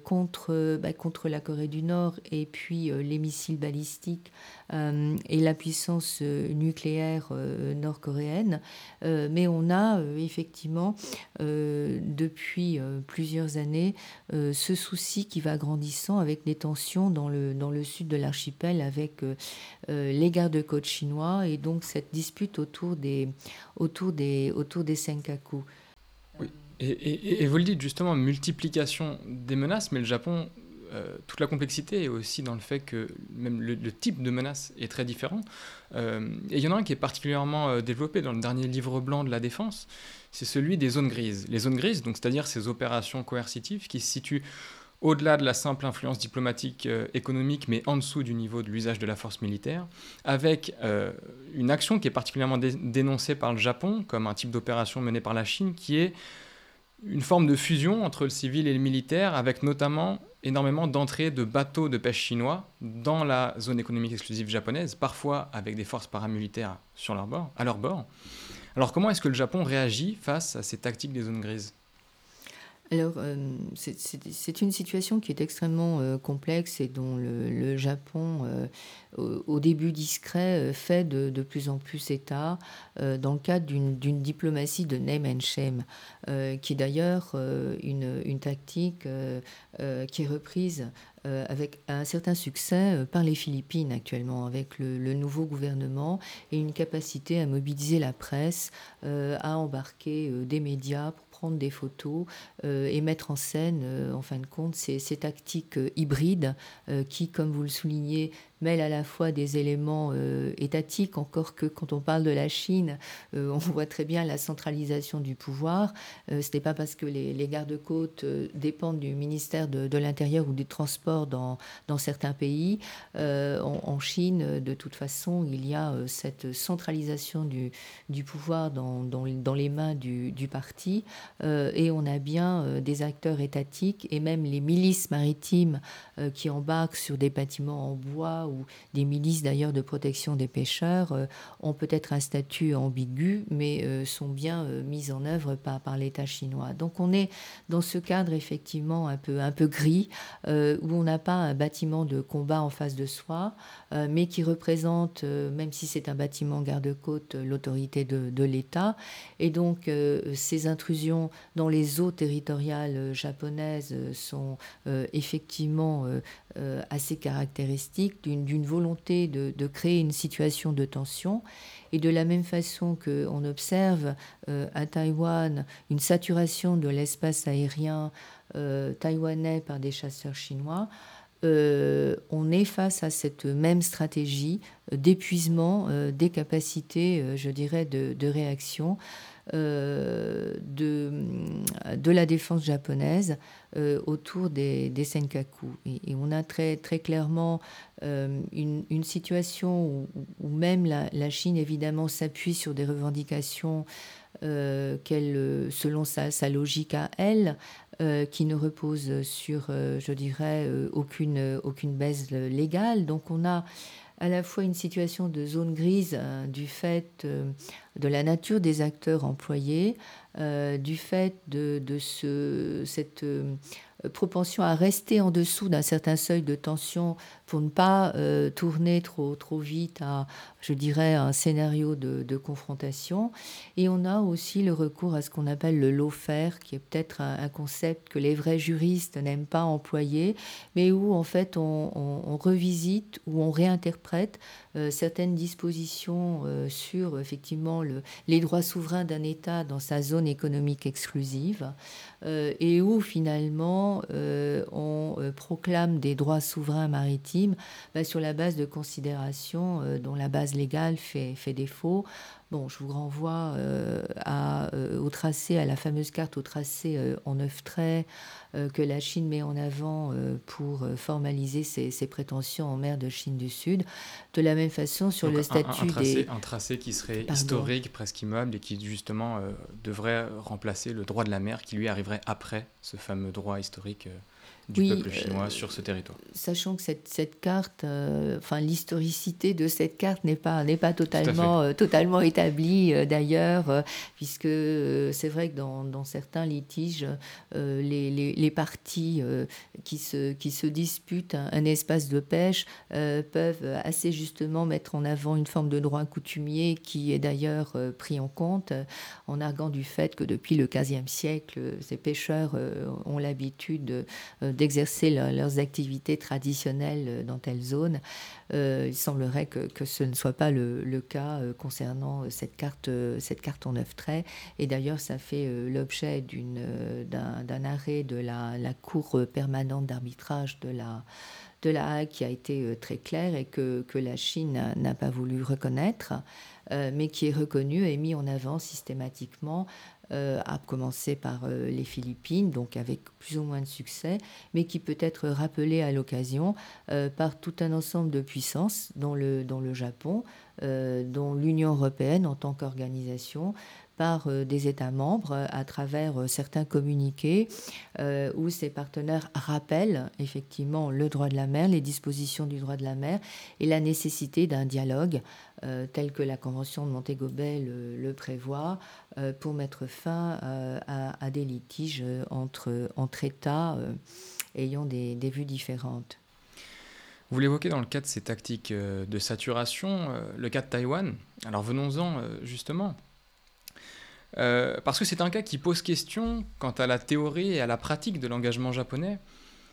contre, bah, contre la Corée du Nord et puis les missiles balistiques et la puissance nucléaire nord-coréenne, mais on a euh, effectivement euh, depuis euh, plusieurs années ce souci qui va grandissant avec des tensions dans le, dans le sud de l'archipel avec les gardes-côtes chinois et donc cette dispute autour des, autour des, autour des Senkaku. Et, vous le dites justement, multiplication des menaces, mais le Japon euh, toute la complexité est aussi dans le fait que même le, type de menace est très différent. Euh, et il y en a un qui est particulièrement euh, développé dans le dernier livre blanc de la défense, c'est celui des zones grises. Les zones grises, c'est-à-dire ces opérations coercitives qui se situent au-delà de la simple influence diplomatique économique, mais en dessous du niveau de l'usage de la force militaire, avec une action qui est particulièrement dénoncée par le Japon comme un type d'opération menée par la Chine, qui est une forme de fusion entre le civil et le militaire, avec notamment énormément d'entrées de bateaux de pêche chinois dans la zone économique exclusive japonaise, parfois avec des forces paramilitaires sur leur bord, à leur bord. Alors comment est-ce que le Japon réagit face à ces tactiques des zones grises? Alors, euh, c'est une situation qui est extrêmement euh, complexe et dont le, Japon, euh, au, début discret, fait de, de, plus en plus état dans le cadre d'une diplomatie de name and shame, qui est d'ailleurs une, une, tactique qui est reprise avec un certain succès par les Philippines actuellement, avec le, le, nouveau gouvernement et une capacité à mobiliser la presse, à embarquer des médias pour prendre des photos euh, et mettre en scène, euh, en fin de compte, ces, ces tactiques euh, hybrides qui, comme vous le soulignez, mêle à la fois des éléments euh, étatiques, encore que quand on parle de la Chine, euh, on (laughs) voit très bien la centralisation du pouvoir. Euh, ce n'est pas parce que les, gardes-côtes dépendent du ministère de, l'Intérieur ou du transport dans, dans certains pays. En, Chine, de toute façon, il y a cette centralisation du, du pouvoir dans, dans, dans, les mains du, du parti et on a bien des acteurs étatiques et même les milices maritimes qui embarquent sur des bâtiments en bois ou des milices d'ailleurs de protection des pêcheurs euh, ont peut-être un statut ambigu, mais euh, sont bien euh, mises en œuvre par, par l'État chinois. Donc on est dans ce cadre effectivement un peu, un peu gris, où on n'a pas un bâtiment de combat en face de soi, mais qui représente, même si c'est un bâtiment garde-côte, l'autorité de, l'État. Et donc ces intrusions dans les eaux territoriales japonaises sont effectivement assez caractéristiques d'une volonté de, créer une situation de tension. Et de la même façon qu'on observe euh, à Taïwan une saturation de l'espace aérien euh, taïwanais par des chasseurs chinois, euh, on est face à cette même stratégie d'épuisement des capacités, je dirais, de, réaction euh, de, la défense japonaise euh, autour des, des Senkaku. Et, on a très, clairement euh, une, situation où, même la, Chine, évidemment, s'appuie sur des revendications qu'elle, selon sa, logique à elle, qui ne repose sur, je dirais, aucune, aucune baisse légale. Donc on a à la fois une situation de zone grise du fait de la nature des acteurs employés, euh, du fait de, ce, cette euh, propension à rester en dessous d'un certain seuil de tension pour ne pas euh, tourner trop, trop vite à, je dirais, un scénario de, confrontation. Et on a aussi le recours à ce qu'on appelle le lawfare, qui est peut-être un, concept que les vrais juristes n'aiment pas employer, mais où en fait on, revisite ou on réinterprète certaines dispositions sur effectivement les droits souverains d'un État dans sa zone économique exclusive, euh, et où finalement euh, on euh, proclame des droits souverains maritimes bah, sur la base de considérations dont la base légale fait défaut. Bon, je vous renvoie à, au tracé, à la fameuse carte au tracé en neuf traits que la Chine met en avant pour formaliser ses, prétentions en mer de Chine du Sud. De la même façon, sur le statut un, tracé, des... Un tracé qui serait historique, presque immeuble, et qui justement devrait remplacer le droit de la mer qui lui arrive après ce fameux droit historique du peuple chinois euh, sur ce territoire. Sachant que cette, cette carte, euh, enfin l'historicité de cette carte n'est pas, n'est pas totalement, euh, totalement établie d'ailleurs, puisque c'est vrai que dans, dans certains litiges, les, les, les, parties qui, se, qui se disputent un, espace de pêche peuvent assez justement mettre en avant une forme de droit coutumier qui est d'ailleurs pris en compte en arguant du fait que depuis le XVe siècle, ces pêcheurs ont l'habitude de d'exercer leurs activités traditionnelles euh, dans telle zone. Euh, il semblerait que, que, ce ne soit pas le, le cas euh, concernant cette carte, cette carte en neuf traits. Et d'ailleurs, ça fait l'objet d'un arrêt de la, la Cour permanente d'arbitrage de la, de la Hague qui a été très clair et que, que la Chine n'a pas voulu reconnaître, mais qui est reconnu et mis en avant systématiquement euh, à commencer par euh, les Philippines, donc avec plus ou moins de succès, mais qui peut être rappelé à l'occasion euh, par tout un ensemble de puissances, dont le, dont le Japon, dont l'Union européenne en tant qu'organisation, par des États membres à travers certains communiqués où ces partenaires rappellent effectivement le droit de la mer, les dispositions du droit de la mer et la nécessité d'un dialogue tel que la Convention de Montego Bay le, prévoit pour mettre fin à, des litiges entre, entre États ayant des, des vues différentes. Vous l'évoquez dans le cas de ces tactiques euh, de saturation, euh, le cas de Taïwan. Alors venons-en euh, parce que c'est un cas qui pose question quant à la théorie et à la pratique de l'engagement japonais.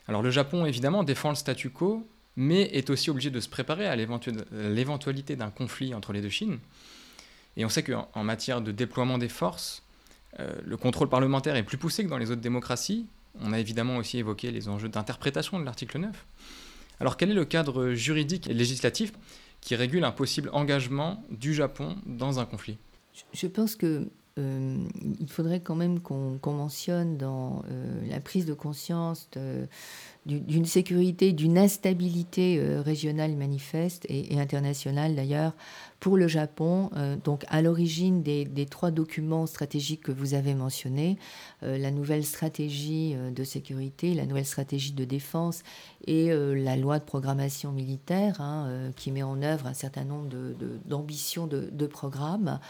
Alors le Japon, évidemment, défend le statu quo, mais est aussi obligé de se préparer à l'éventualité d'un conflit entre les deux Chines. Et on sait qu'en matière de déploiement des forces, le contrôle parlementaire est plus poussé que dans les autres démocraties. On a évidemment aussi évoqué les enjeux d'interprétation de l'article 9. Alors quel est le cadre juridique et législatif qui régule un possible engagement du Japon dans un conflit? Je pense que euh, il faudrait quand même qu'on mentionne dans euh, la prise de conscience d'une sécurité, d'une instabilité euh, régionale manifeste et, internationale d'ailleurs pour le Japon. donc à l'origine des, trois documents stratégiques que vous avez mentionnés, la nouvelle stratégie de sécurité, la nouvelle stratégie de défense et la loi de programmation militaire hein, qui met en œuvre un certain nombre d'ambitions de, de, de, programmes.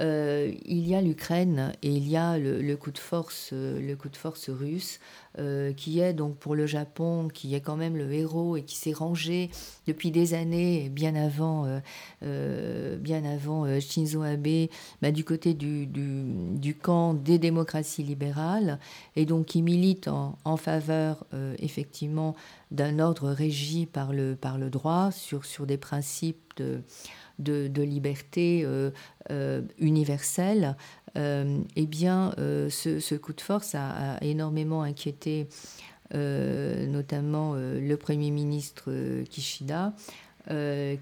Euh, il y a l'Ukraine et il y a le, coup de force, euh, le coup de force russe, euh, qui est donc pour le Japon, qui est quand même le héros et qui s'est rangé depuis des années, bien avant, bien avant Shinzo Abe, bah, du côté du, camp des démocraties libérales, et donc qui milite en, en faveur effectivement d'un ordre régi par le, par le droit sur, sur des principes de de, liberté euh, euh, universelle, euh, eh bien, ce, coup de force a, énormément inquiété notamment le Premier ministre Kishida.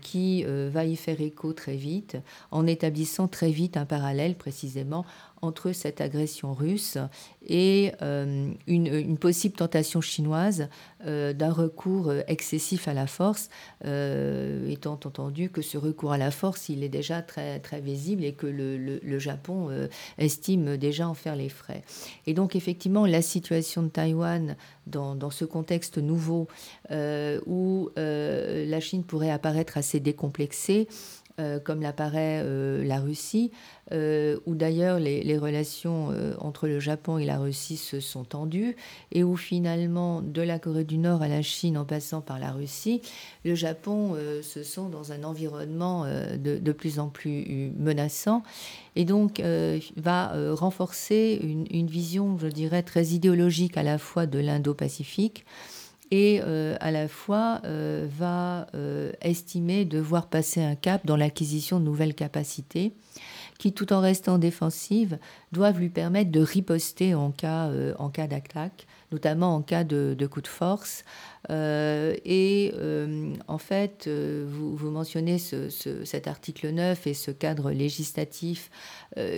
qui va y faire écho très vite, en établissant très vite un parallèle précisément entre cette agression russe et euh, une, possible tentation chinoise euh, d'un recours excessif à la force, euh, étant entendu que ce recours à la force, il est déjà très, très visible et que le, Japon estime déjà en faire les frais. Et donc effectivement, la situation de Taïwan dans ce contexte nouveau où la Chine pourrait apparaître assez décomplexée, euh, comme l'apparaît euh, la Russie, euh, où d'ailleurs les, relations entre le Japon et la Russie se sont tendues, et où finalement, de la Corée du Nord à la Chine en passant par la Russie, le Japon se sent dans un environnement de, plus en plus menaçant, et donc va renforcer une, vision, je dirais, très idéologique à la fois de l'Indo-Pacifique, et euh, à la fois euh, va euh, estimer devoir passer un cap dans l'acquisition de nouvelles capacités qui, tout en restant défensives, doivent lui permettre de riposter en cas d'attaque, notamment en cas de, coup de force, euh, et euh, en fait, euh, vous, mentionnez ce, cet article 9 et ce cadre législatif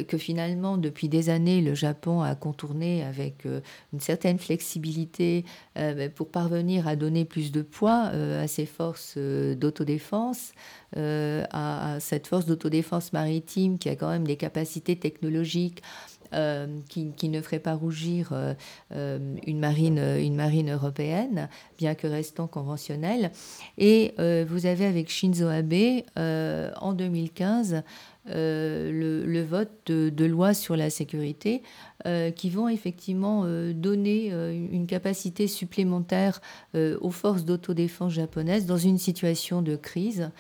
que finalement, depuis des années, le Japon a contourné avec une certaine flexibilité ben, pour parvenir à donner plus de poids à ses forces d'autodéfense, à, cette force d'autodéfense maritime qui a quand même des capacités technologiques euh, qui, ne ferait pas rougir euh, euh, une, marine, une marine européenne, bien que restant conventionnelle. Et vous avez avec Shinzo Abe, en 2015, le, vote de, de, loi sur la sécurité qui vont effectivement donner une capacité supplémentaire aux forces d'autodéfense japonaises dans une situation de crise.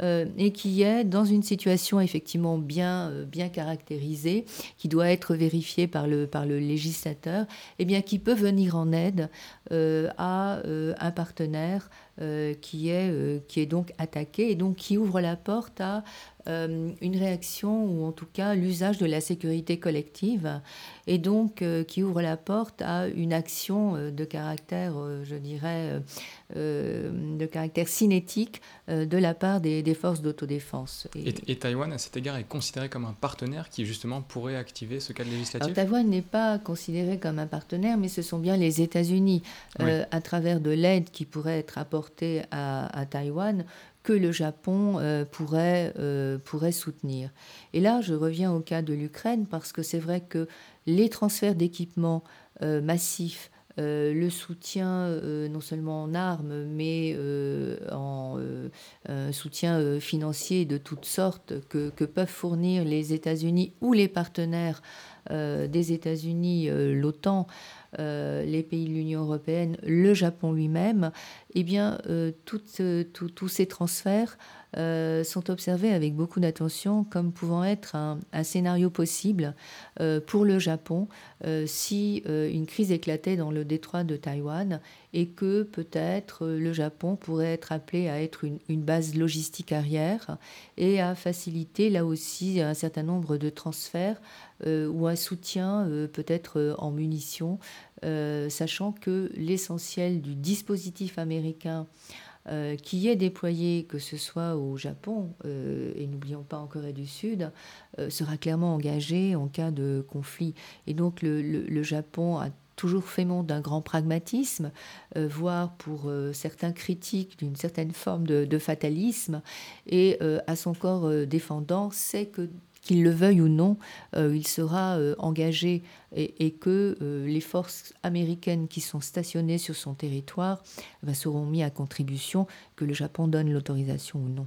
Euh, et qui est dans une situation effectivement bien, euh, bien caractérisée, qui doit être vérifiée par le, par le législateur, et eh bien qui peut venir en aide euh, à un partenaire qui, est, qui est donc attaqué et donc qui ouvre la porte à euh, une réaction ou en tout cas l'usage de la sécurité collective et donc euh, qui ouvre la porte à une action euh, de caractère, je dirais, de caractère cinétique de la part des, forces d'autodéfense. Et, et, Taïwan, à cet égard, est considéré comme un partenaire qui justement pourrait activer ce cadre législatif? Taïwan n'est pas considéré comme un partenaire, mais ce sont bien les États-Unis, à travers de l'aide qui pourrait être apportée à, à Taïwan, que le Japon pourrait, pourrait soutenir. Et là, je reviens au cas de l'Ukraine parce que c'est vrai que les transferts d'équipements massifs euh, le soutien euh, non seulement en armes, mais euh, en soutien financier de toutes sortes que, peuvent fournir les États-Unis ou les partenaires des États-Unis, l'OTAN, les pays de l'Union européenne, le Japon lui-même, eh bien, tous ces transferts euh, sont observés avec beaucoup d'attention comme pouvant être un, scénario possible euh, pour le Japon euh, si une crise éclatait dans le détroit de Taïwan et que peut-être le Japon pourrait être appelé à être une, une, base logistique arrière et à faciliter là aussi un certain nombre de transferts ou un soutien peut-être en munitions, sachant que l'essentiel du dispositif américain euh, qui est déployé, que ce soit au Japon euh, et n'oublions pas en Corée du Sud, euh, sera clairement engagé en cas de conflit. Et donc le, Japon a toujours fait montre d'un grand pragmatisme, voire pour certains critiques d'une certaine forme de, de fatalisme, et à son corps défendant, c'est que qu'il le veuille ou non, euh, il sera euh, engagé et, que euh, les forces américaines qui sont stationnées sur son territoire ben, seront mis à contribution, que le Japon donne l'autorisation ou non.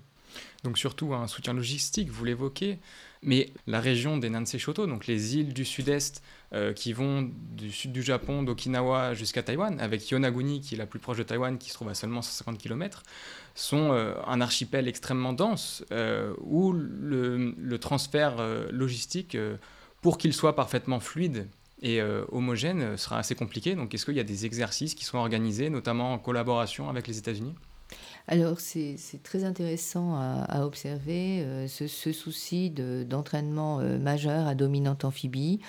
Donc surtout un soutien logistique, vous l'évoquez, mais la région des Nansei Shoto, donc les îles du sud-est qui vont du sud du Japon, d'Okinawa jusqu'à Taïwan, avec Yonaguni qui est la plus proche de Taïwan, qui se trouve à seulement 150 km, sont euh, un archipel extrêmement dense euh, où le, transfert euh, logistique, pour qu'il soit parfaitement fluide et homogène, sera assez compliqué. Donc est-ce qu'il y a des exercices qui sont organisés, notamment en collaboration avec les États-Unis? Alors c'est très intéressant à, observer ce, souci d'entraînement majeur à dominante amphibie.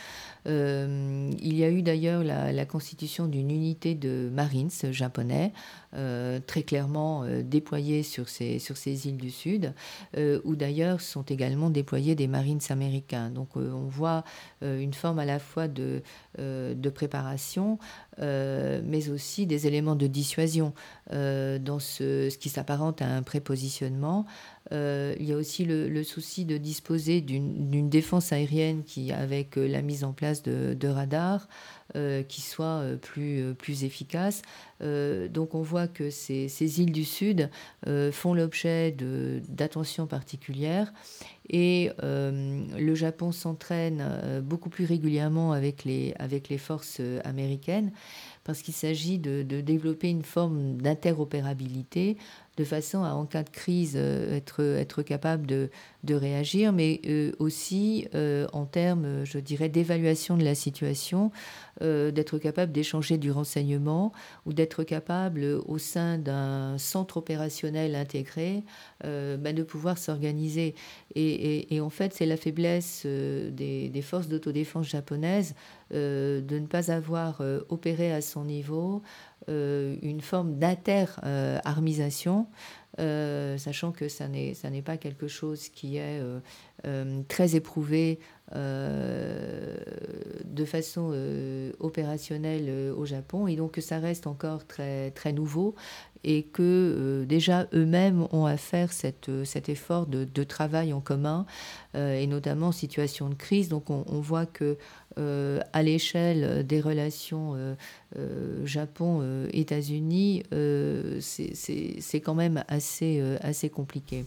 il y a eu d'ailleurs la, la, constitution d'une unité de Marines japonais euh, très clairement euh, déployés sur ces, sur ces îles du Sud, euh, où d'ailleurs sont également déployés des Marines américains. Donc on voit une forme à la fois de, de préparation, mais aussi des éléments de dissuasion dans ce, qui s'apparente à un prépositionnement. il y a aussi le, souci de disposer d'une défense aérienne qui, avec la mise en place de radars, euh, qui soit euh, plus, euh, plus efficace. donc on voit que ces, îles du Sud font l'objet d'attention particulière et le Japon s'entraîne beaucoup plus régulièrement avec les forces américaines parce qu'il s'agit de, développer une forme d'interopérabilité de façon à, en cas de crise, être, être capable de, réagir, mais aussi en termes, je dirais, d'évaluation de la situation, euh, d'être capable d'échanger du renseignement ou d'être capable au sein d'un centre opérationnel intégré euh, bah, de pouvoir s'organiser. Et, en fait, c'est la faiblesse euh, des, forces d'autodéfense japonaises de ne pas avoir opéré à son niveau une forme d'inter-armisation. sachant que ça n'est pas quelque chose qui est très éprouvé euh, de façon euh, opérationnelle euh, au Japon et donc que ça reste encore très nouveau et que déjà eux-mêmes ont à faire cette, cet effort de, de travail en commun et notamment en situation de crise. Donc on, voit que à l'échelle des relations Japon-États-Unis, c'est quand même assez, assez compliqué.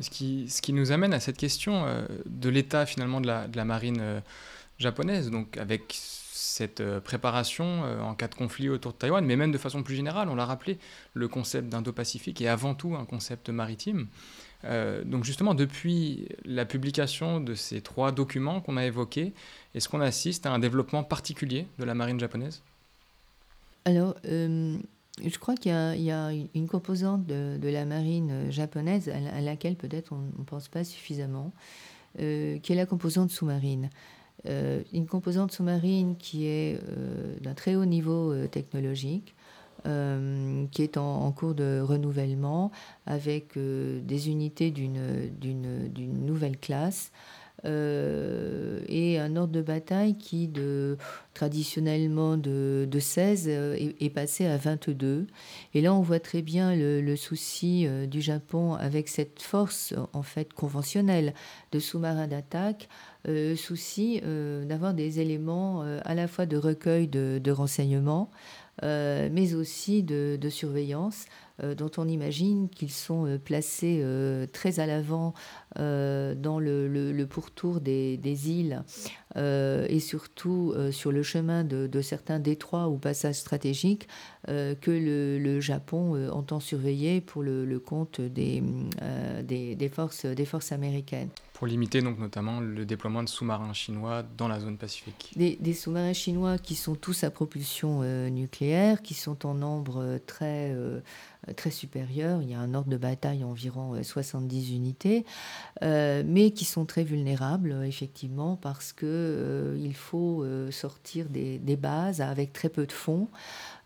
Ce qui, ce qui, nous amène à cette question euh, de l'état finalement de la, de la marine euh, japonaise, donc avec cette euh, préparation en cas de conflit autour de Taïwan, mais même de façon plus générale, on l'a rappelé, le concept d'Indo-Pacifique est avant tout un concept maritime. donc justement, depuis la publication de ces trois documents qu'on a évoqués, est-ce qu'on assiste à un développement particulier de la marine japonaise? Alors, je crois qu'il y, a une composante de, la marine japonaise à, laquelle peut-être on ne pense pas suffisamment, euh, qui est la composante sous-marine. Euh, une composante sous-marine qui est euh, d'un très haut niveau technologique, qui est en, cours de renouvellement avec des unités d'une nouvelle classe. et un ordre de bataille qui, de, traditionnellement de, 16, est, passé à 22. Et là, on voit très bien le, souci du Japon avec cette force en fait conventionnelle de sous-marins d'attaque, souci d'avoir des éléments à la fois de recueil de, renseignements, mais aussi de, surveillance euh, dont on imagine qu'ils sont euh, placés euh, très à l'avant dans le, pourtour des, îles et surtout sur le chemin de, certains détroits ou passages stratégiques que le, Japon entend surveiller pour le, compte des, des, forces, des forces américaines. Pour limiter donc notamment le déploiement de sous-marins chinois dans la zone pacifique. Des, sous-marins chinois qui sont tous à propulsion nucléaire, qui sont en nombre très euh, très supérieur. Il y a un ordre de bataille environ 70 euh, unités, euh, mais qui sont très vulnérables, effectivement, parce qu'il faut sortir des, bases avec très peu de fonds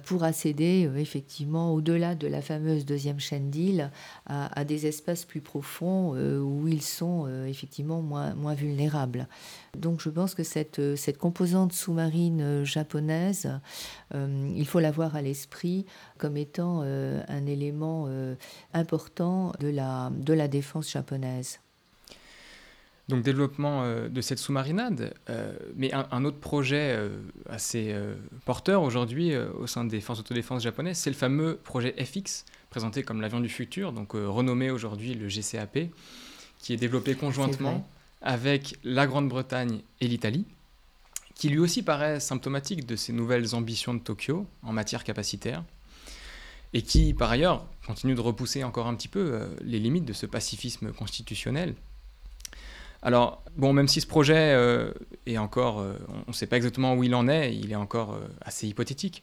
pour accéder effectivement au-delà de la fameuse deuxième chaîne d'îles à, des espaces plus profonds où ils sont effectivement moins, vulnérables. Donc je pense que cette, cette composante sous-marine japonaise, il faut l'avoir à l'esprit comme étant un élément euh, important de la, de la défense japonaise. Donc développement euh, de cette sous-marinade, euh, mais un, autre projet assez porteur aujourd'hui au sein des forces d'autodéfense japonaises, c'est le fameux projet FX, présenté comme l'avion du futur, donc renommé aujourd'hui le GCAP, qui est développé conjointement avec la Grande-Bretagne et l'Italie, qui lui aussi paraît symptomatique de ces nouvelles ambitions de Tokyo en matière capacitaire et qui, par ailleurs, continue de repousser encore un petit peu euh, les limites de ce pacifisme constitutionnel. Alors, bon, même si ce projet euh, est encore, euh, on ne sait pas exactement où il en est, il est encore assez hypothétique,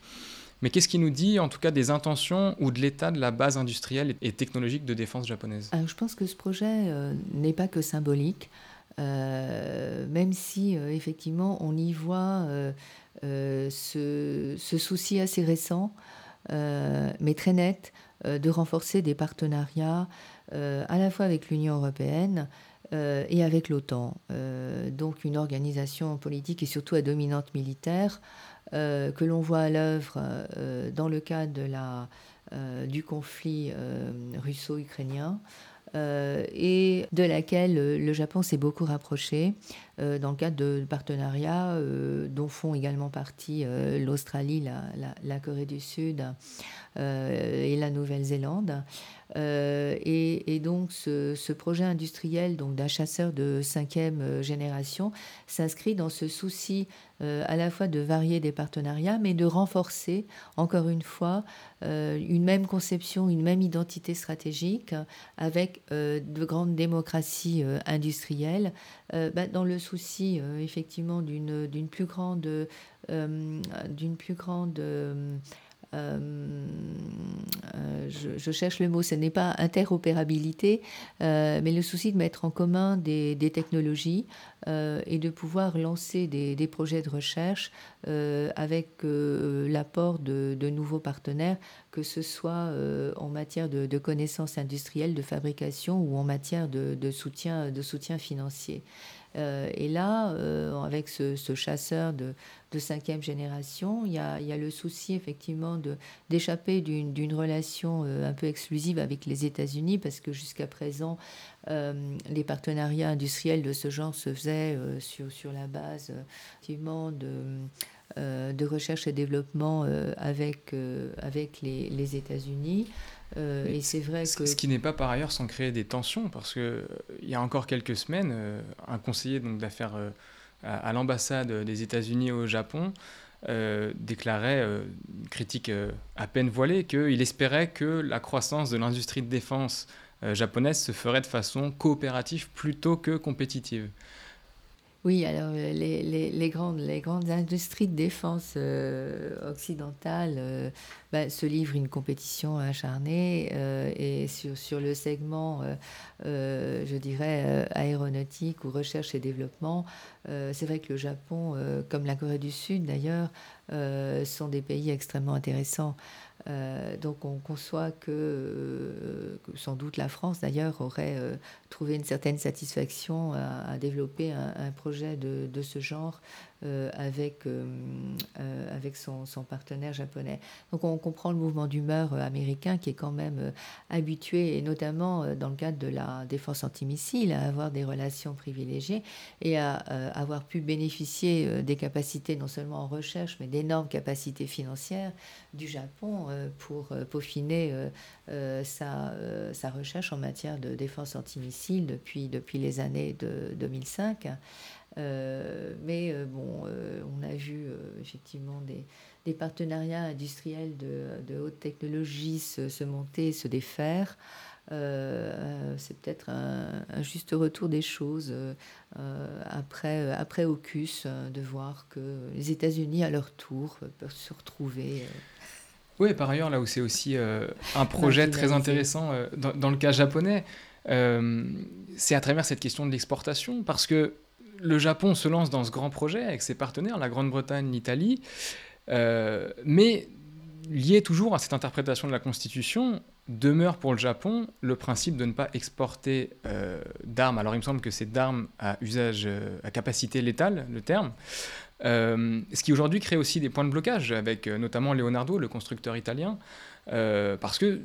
mais qu'est-ce qui nous dit, en tout cas, des intentions ou de l'état de la base industrielle et technologique de défense japonaise? Je pense que ce projet n'est pas que symbolique, même si, effectivement, on y voit ce, souci assez récent euh, mais très euh, de renforcer des partenariats euh, à la fois avec l'Union européenne et avec l'OTAN. donc une organisation politique et surtout à dominante militaire que l'on voit à l'œuvre dans le cadre du conflit russo-ukrainien. et de laquelle le Japon s'est beaucoup rapproché dans le cadre de partenariats dont font également partie l'Australie, la, Corée du Sud et la Nouvelle-Zélande. Euh, et, donc ce, projet industriel donc d'un chasseur de cinquième euh, génération s'inscrit dans ce souci euh, à la fois de varier des partenariats, mais de renforcer encore une fois une même conception, une même identité stratégique avec de grandes démocraties industrielles, bah, dans le souci effectivement d'une plus grande d'une plus grande euh, euh, je, cherche le mot, ce n'est pas interopérabilité, euh, mais le souci de mettre en commun des, technologies et de pouvoir lancer des, projets de recherche avec l'apport de, nouveaux partenaires, que ce soit en matière de, connaissances industrielles, de fabrication ou en matière de, soutien, de soutien financier. Euh, et là, euh, avec ce, chasseur de, cinquième génération, il y, a, le souci effectivement d'échapper d'une relation euh, un peu exclusive avec les États-Unis, parce que jusqu'à présent, les partenariats industriels de ce genre se faisaient sur, la base effectivement de recherche et développement avec, les États-Unis. Euh, et c'est vrai que... Ce qui n'est pas par ailleurs sans créer des tensions, parce qu'il euh, il y a encore quelques semaines, euh, un conseiller d'affaires à, l'ambassade des États-Unis au Japon déclarait, une critique à peine voilée, qu'il espérait que la croissance de l'industrie de défense japonaise se ferait de façon coopérative plutôt que compétitive. Oui, alors euh, les, les, grandes, les grandes industries de défense euh, occidentales euh, bah, se livrent une compétition acharnée et sur, sur le segment, je dirais, aéronautique ou recherche et développement, c'est vrai que le Japon, comme la Corée du Sud d'ailleurs, sont des pays extrêmement intéressants. Euh, donc on conçoit que, euh, sans doute la France d'ailleurs aurait euh, trouvé une certaine satisfaction à, développer un, projet de, de, ce genre avec, avec son, son, partenaire japonais. Donc on comprend le mouvement d'humeur américain qui est quand même habitué, et notamment dans le cadre de la défense antimissile, à avoir des relations privilégiées et à avoir pu bénéficier des capacités non seulement en recherche, mais d'énormes capacités financières du Japon euh, pour euh, peaufiner euh, sa, sa, recherche en matière de défense antimissile depuis, depuis les années de 2005. mais bon, on a vu effectivement des, des, partenariats industriels de, de haute technologie se, se, monter, se défaire. c'est peut-être un, juste retour des choses après, après AUKUS, de voir que les États-Unis, à leur tour, peuvent se retrouver. Oui, par ailleurs, là où c'est aussi euh, un projet très intéressant euh, dans, le cas japonais, euh, c'est à travers cette question de l'exportation, parce que le Japon se lance dans ce grand projet avec ses partenaires, la Grande-Bretagne, l'Italie, mais lié toujours à cette interprétation de la Constitution, demeure pour le Japon le principe de ne pas exporter d'armes. Alors il me semble que c'est d'armes à usage, à capacité létale, le terme, euh, ce qui aujourd'hui crée aussi des points de blocage avec euh, notamment Leonardo, le constructeur italien, euh, parce que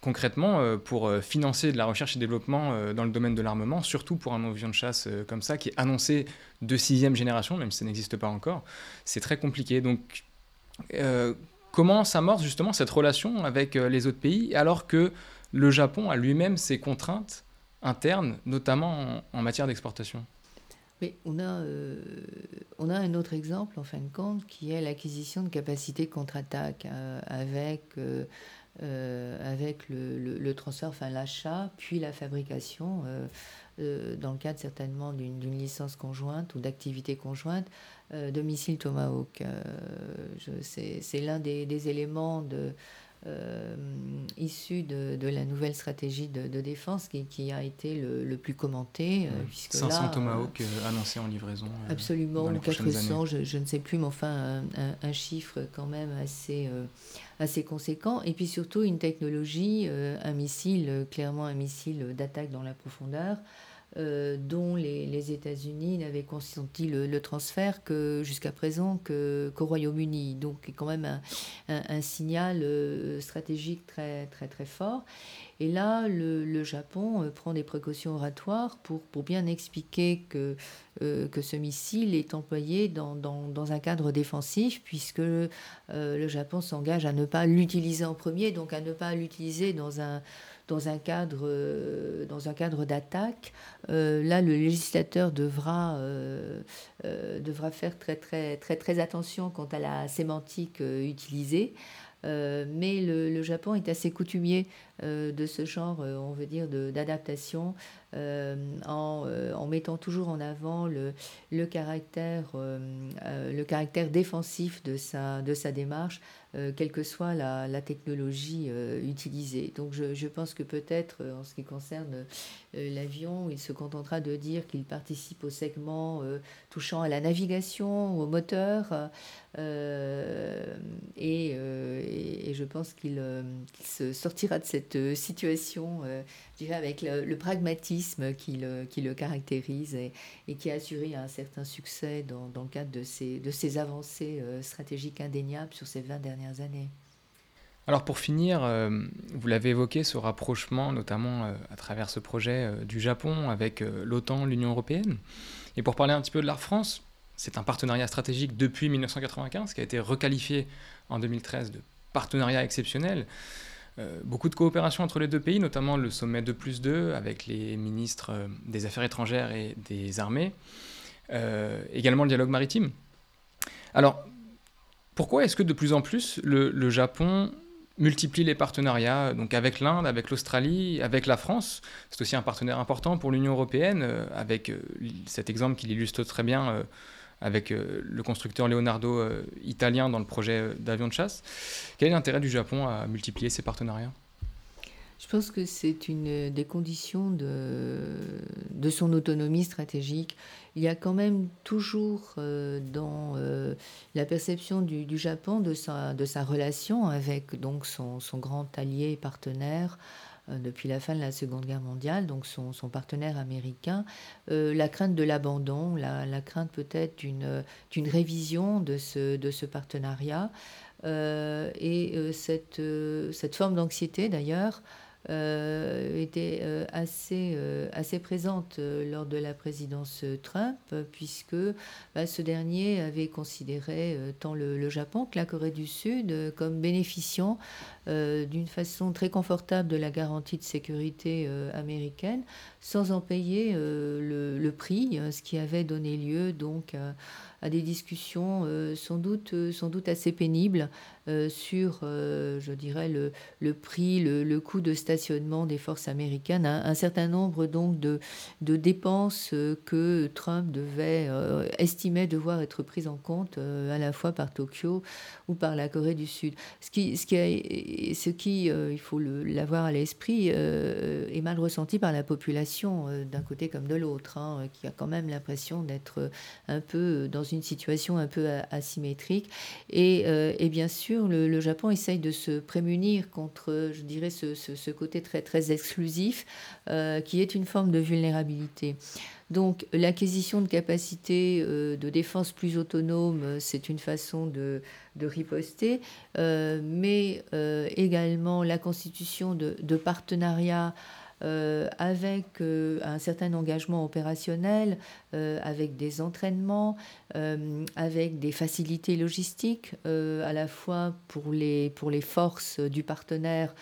concrètement, pour financer de la recherche et développement dans le domaine de l'armement, surtout pour un avion de chasse comme ça, qui est annoncé de sixième génération, même si ça n'existe pas encore, c'est très compliqué. Donc, comment s'amorce justement cette relation avec les autres pays, alors que le Japon a lui-même ses contraintes internes, notamment en matière d'exportation? Mais on a, euh, on a un autre exemple, en fin de compte, qui est l'acquisition de capacités contre-attaque euh, avec, euh, avec le, le, transfert, enfin l'achat, puis la fabrication, dans le cadre certainement d'une licence conjointe ou d'activité conjointe, de missiles Tomahawk. C'est l'un des, des, éléments de euh, issu de, de, la nouvelle stratégie de, de défense qui, qui, a été le, le plus commenté. Euh, puisque 500 Tomahawk euh, annoncés en livraison. absolument, ou 400, je, je, ne sais plus, mais enfin un, un, chiffre quand même assez, assez conséquent. Et puis surtout une technologie, un missile, clairement un missile d'attaque dans la profondeur. Euh, dont les, États-Unis n'avaient consenti le, transfert que jusqu'à présent qu'au Royaume-Uni. Donc, quand même un, signal euh, stratégique très, très, très fort. Et là, le, Japon euh, prend des précautions oratoires pour, bien expliquer que, que ce missile est employé dans, dans un cadre défensif, puisque le Japon s'engage à ne pas l'utiliser en premier, donc à ne pas l'utiliser dans un dans un cadre, euh, dans un cadre d'attaque. Euh, là, le législateur devra, euh, faire très, très attention quant à la sémantique utilisée. mais le, Japon est assez coutumier de ce genre, on veut dire, d'adaptation, en, en, mettant toujours en avant le, caractère, défensif de sa, de sa démarche, euh, quelle que soit la, la technologie euh, utilisée. Donc je, pense que peut-être euh, en ce qui concerne l'avion, il se contentera de dire qu'il participe au segment touchant à la navigation, au moteur, et, et, je pense qu'il se sortira de cette situation avec le, pragmatisme qui le, caractérise et, qui a assuré un certain succès dans, le cadre de ces, avancées stratégiques indéniables sur ces 20 dernières années. Alors pour finir, euh, vous l'avez évoqué, ce rapprochement, notamment euh, à travers ce projet euh, du Japon avec l'OTAN, l'Union européenne. Et pour parler un petit peu de l'art France, c'est un partenariat stratégique depuis 1995 qui a été requalifié en 2013 de partenariat exceptionnel. Beaucoup de coopération entre les deux pays, notamment le sommet de plus 2 avec les ministres des Affaires étrangères et des armées. également le dialogue maritime. Alors, pourquoi est-ce que de plus en plus le, Japon multiplie les partenariats, donc avec l'Inde, avec l'Australie, avec la France? C'est aussi un partenaire important pour l'Union européenne, euh, avec euh, cet exemple qu'il illustre très bien euh, avec le constructeur Leonardo italien dans le projet d'avion de chasse. Quel est l'intérêt du Japon à multiplier ses partenariats? Je pense que c'est une des conditions de, de son autonomie stratégique. Il y a quand même toujours dans la perception du, Japon de sa, de sa relation avec donc son, son grand allié et partenaire euh, depuis la fin de la Seconde Guerre mondiale, donc son, partenaire américain, euh, la crainte de l'abandon, la, crainte peut-être d'une révision de ce, partenariat. Euh, et cette, forme d'anxiété, d'ailleurs, euh, était euh, assez, euh, assez présente lors de la présidence Trump, puisque bah, ce dernier avait considéré tant le, Japon que la Corée du Sud comme bénéficiant d'une façon très confortable de la garantie de sécurité américaine, sans en payer le, le, prix, ce qui avait donné lieu donc à des discussions euh, sans, doute, euh, sans doute assez pénibles euh, sur, je dirais, le, le prix, le, coût de stationnement des forces américaines, un, certain nombre donc de, de dépenses que Trump devait estimait devoir être prises en compte à la fois par Tokyo ou par la Corée du Sud. Ce qui, ce qui, ce qui il faut l'avoir à l'esprit, est mal ressenti par la population d'un côté comme de l'autre, hein, qui a quand même l'impression d'être un peu dans une situation un peu asymétrique. Et, euh, bien sûr, le, Japon essaye de se prémunir contre, je dirais, ce, côté très, très exclusif, euh, qui est une forme de vulnérabilité. Donc l'acquisition de capacités euh, de défense plus autonomes, c'est une façon de, riposter, mais également la constitution de partenariats euh, avec euh, un certain engagement opérationnel, euh, avec des entraînements, avec des facilités logistiques, à la fois pour les, pour les forces du partenaire.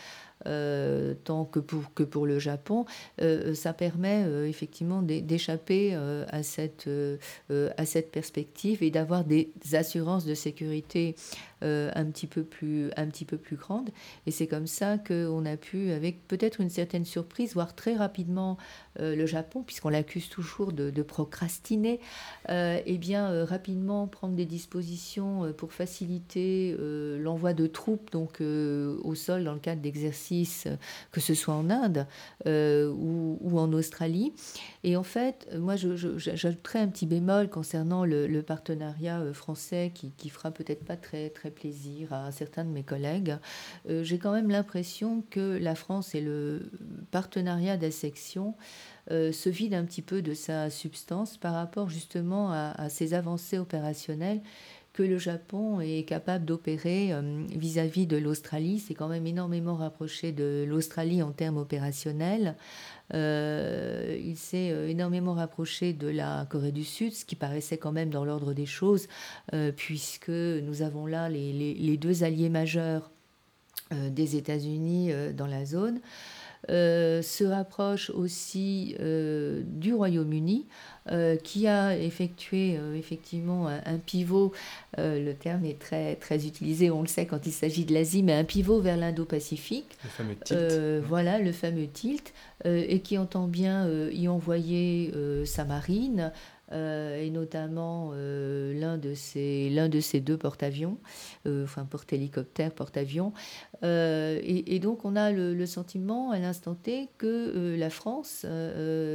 tant que pour, que pour le Japon, ça permet effectivement d'échapper à, cette, à cette perspective et d'avoir des assurances de sécurité euh, un, petit peu plus, un petit peu plus grande. Et c'est comme ça qu'on a pu, avec peut-être une certaine surprise, voir très rapidement euh, le Japon, puisqu'on l'accuse toujours de, procrastiner, euh, et bien rapidement prendre des dispositions pour faciliter l'envoi de troupes donc au sol dans le cadre d'exercices, que ce soit en Inde ou, en Australie. Et en fait, moi, j'ajouterais un petit bémol concernant le, partenariat français qui, qui fera peut-être pas très très plaisir à certains de mes collègues. Euh, j'ai quand même l'impression que la France et le partenariat d'assection euh, se vide un petit peu de sa substance par rapport justement à, ces avancées opérationnelles le Japon est capable d'opérer euh, vis-à-vis de l'Australie. C'est quand même énormément rapproché de l'Australie en termes opérationnels. Euh, il s'est euh, énormément rapproché de la Corée du Sud, ce qui paraissait quand même dans l'ordre des choses, puisque nous avons là les, deux alliés majeurs des États-Unis dans la zone. Se rapproche aussi du Royaume-Uni, qui a effectué effectivement un, pivot, le terme est très, très utilisé, on le sait quand il s'agit de l'Asie, mais un pivot vers l'Indo-Pacifique. Le fameux tilt. voilà, le fameux tilt. Euh, et qui entend bien euh, y envoyer euh, sa marine, et notamment l'un de ces de ces deux porte-avions, enfin porte-hélicoptère, porte-avions. Et, donc on a le, sentiment à l'instant T que la France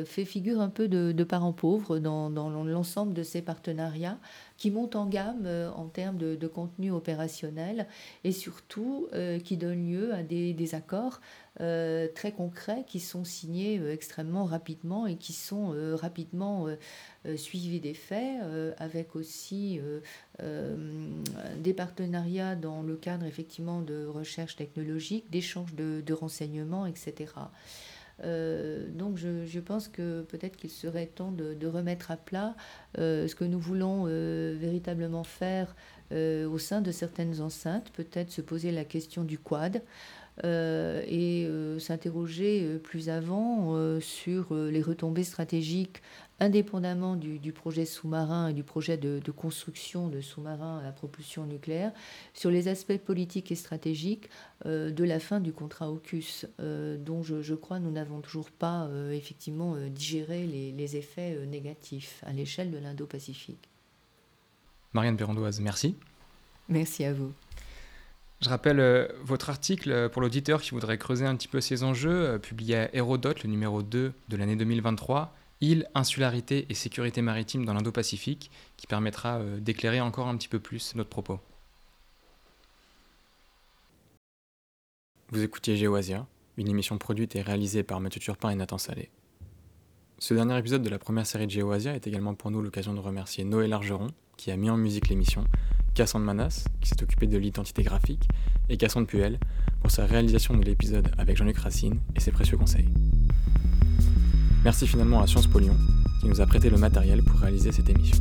fait figure un peu de, parent pauvre dans, dans l'ensemble de ces partenariats qui montent en gamme en termes de, contenu opérationnel et surtout qui donnent lieu à des, accords euh, très concrets qui sont signés euh, extrêmement rapidement et qui sont euh, rapidement suivis des faits, avec aussi des partenariats dans le cadre effectivement de recherche technologique, d'échange de, renseignements, etc. donc je, pense que peut-être qu'il serait temps de, remettre à plat ce que nous voulons véritablement faire au sein de certaines enceintes, peut-être se poser la question du quad. Euh, et euh, s'interroger euh, plus avant sur les retombées stratégiques indépendamment du, projet sous-marin et du projet de, construction de sous-marins à propulsion nucléaire, sur les aspects politiques et stratégiques de la fin du contrat AUKUS, dont je, crois nous n'avons toujours pas effectivement digéré les, les effets négatifs à l'échelle de l'Indo-Pacifique. Marianne Perrondoise, merci. Merci à vous. Je rappelle euh, votre article euh, pour l'auditeur qui voudrait creuser un petit peu ces enjeux, euh, publié à Hérodote, le numéro 2 de l'année 2023, Île, insularité et sécurité maritime dans l'Indo-Pacifique, qui permettra d'éclairer encore un petit peu plus notre propos. Vous écoutiez Géoasia, une émission produite et réalisée par Mathieu Turpin et Nathan Salé. Ce dernier épisode de la première série de Géoasia est également pour nous l'occasion de remercier Noé Largeron, qui a mis en musique l'émission, Cassandre Manas, qui s'est occupé de l'identité graphique, et Cassandre Puel pour sa réalisation de l'épisode avec Jean-Luc Racine et ses précieux conseils. Merci finalement à Sciences Po Lyon qui nous a prêté le matériel pour réaliser cette émission.